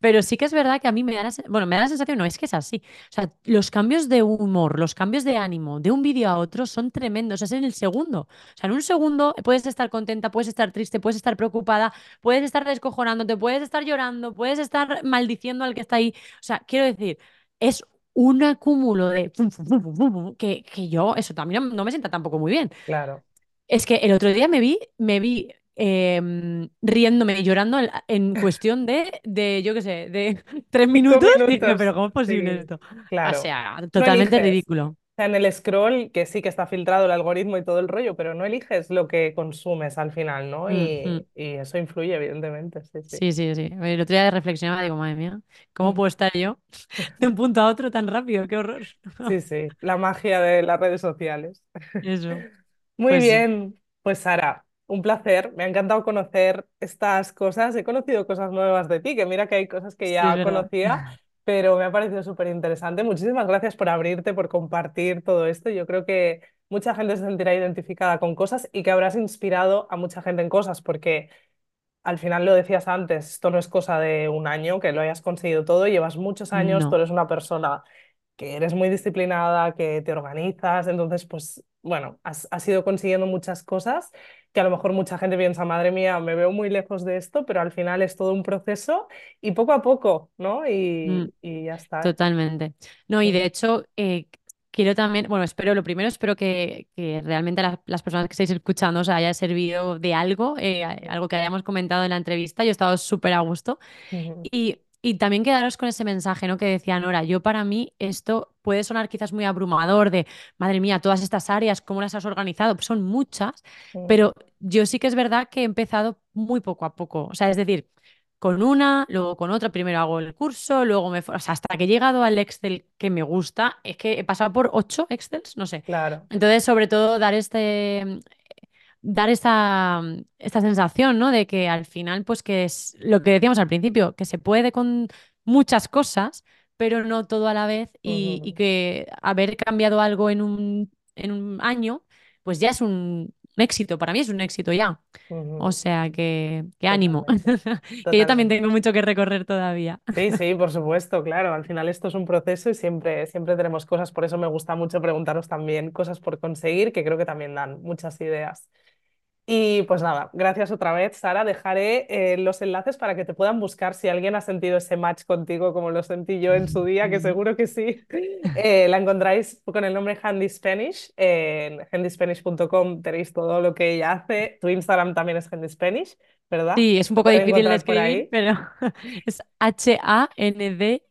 Pero sí que es verdad que a mí me da la, bueno, me da la sensación, no, es que es así. O sea, los cambios de humor, los cambios de ánimo de un vídeo a otro son tremendos, es en el segundo. O sea, en un segundo puedes estar contenta, puedes estar triste, puedes estar preocupada, puedes estar descojonándote, puedes estar llorando, puedes estar maldiciendo al que está ahí. O sea, quiero decir, es un acúmulo de que, que yo, eso también no me sienta tampoco muy bien. Claro. Es que el otro día me vi, me vi em, riéndome y llorando en, en cuestión de, de, yo qué sé, de tres Cinco minutos. Dije, minutos. pero ¿cómo es posible Sí, esto? O claro. sea, No totalmente ridículo. sea, en el scroll, que sí que está filtrado el algoritmo y todo el rollo, pero no eliges lo que consumes al final, ¿no? Mm, mm. Y, y eso influye, evidentemente, sí, sí. Sí, sí, sí. El otro día reflexionaba, digo, madre mía, ¿cómo Mm. puedo estar yo de un punto a otro tan rápido? ¡Qué horror! Sí, sí, la magia de las redes sociales. Eso, Muy pues sí. bien, pues Sara, un placer. Me ha encantado conocer estas cosas. He conocido cosas nuevas de ti, que mira que hay cosas que Sí, es ya verdad. conocía, pero me ha parecido súper interesante. Muchísimas gracias por abrirte, por compartir todo esto. Yo creo que mucha gente se sentirá identificada con cosas y que habrás inspirado a mucha gente en cosas, porque al final lo decías antes, esto no es cosa de un año que lo hayas conseguido todo, llevas muchos años, tú No. eres una persona que eres muy disciplinada, que te organizas, entonces, pues, bueno, has, has ido consiguiendo muchas cosas que a lo mejor mucha gente piensa, madre mía, me veo muy lejos de esto, pero al final es todo un proceso y poco a poco, ¿no? Mm. Y, y ya está. Totalmente. No, y de hecho, eh, quiero también, bueno, espero, lo primero, espero que, que realmente las, las personas que estáis escuchando os haya servido de algo, eh, algo que hayamos comentado en la entrevista. Yo he estado súper a gusto. Y, y también quedaros con ese mensaje, ¿no? Que decía Nora, yo para mí esto puede sonar quizás muy abrumador de, madre mía, todas estas áreas, ¿cómo las has organizado? Pues son muchas, pero yo sí que es verdad que he empezado muy poco a poco. O sea, es decir, con una, luego con otra, primero hago el curso, luego me... O sea, hasta que he llegado al Excel que me gusta, es que he pasado por ocho Excels, no sé. Claro. Entonces, sobre todo, dar este, dar esta, esta sensación, ¿no? De que al final, pues que es lo que decíamos al principio, que se puede con muchas cosas, pero no todo a la vez y, y que haber cambiado algo en un, en un año, pues ya es un, un éxito, para mí es un éxito ya. O sea que, que ánimo, que yo también tengo mucho que recorrer todavía. Sí, sí, por supuesto, claro. Al final esto es un proceso y siempre, siempre tenemos cosas. Por eso me gusta mucho preguntaros también cosas por conseguir, que creo que también dan muchas ideas. Y pues nada, gracias otra vez, Sara. Dejaré eh, los enlaces para que te puedan buscar si alguien ha sentido ese match contigo como lo sentí yo en su día, que seguro que sí. Eh, la encontráis con el nombre Handy Spanish. En handyspanish.com tenéis todo lo que ella hace. Tu Instagram también es Handy Spanish, ¿verdad? Sí, es un poco difícil de escribir, pero es H-A-N-D-Y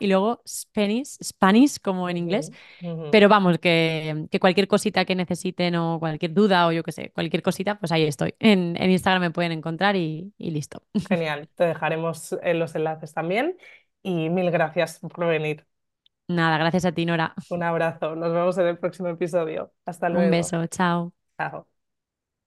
y luego Spanish, Spanish como en inglés. Pero vamos, que, que cualquier cosita que necesiten o cualquier duda o yo qué sé, cualquier cosita, pues ahí estoy. En, en Instagram me pueden encontrar y, y listo. Genial, te dejaremos en los enlaces también. Y mil gracias por venir. Nada, gracias a ti, Nora. Un abrazo. Nos vemos en el próximo episodio. Hasta Un luego. beso, chao. Chao.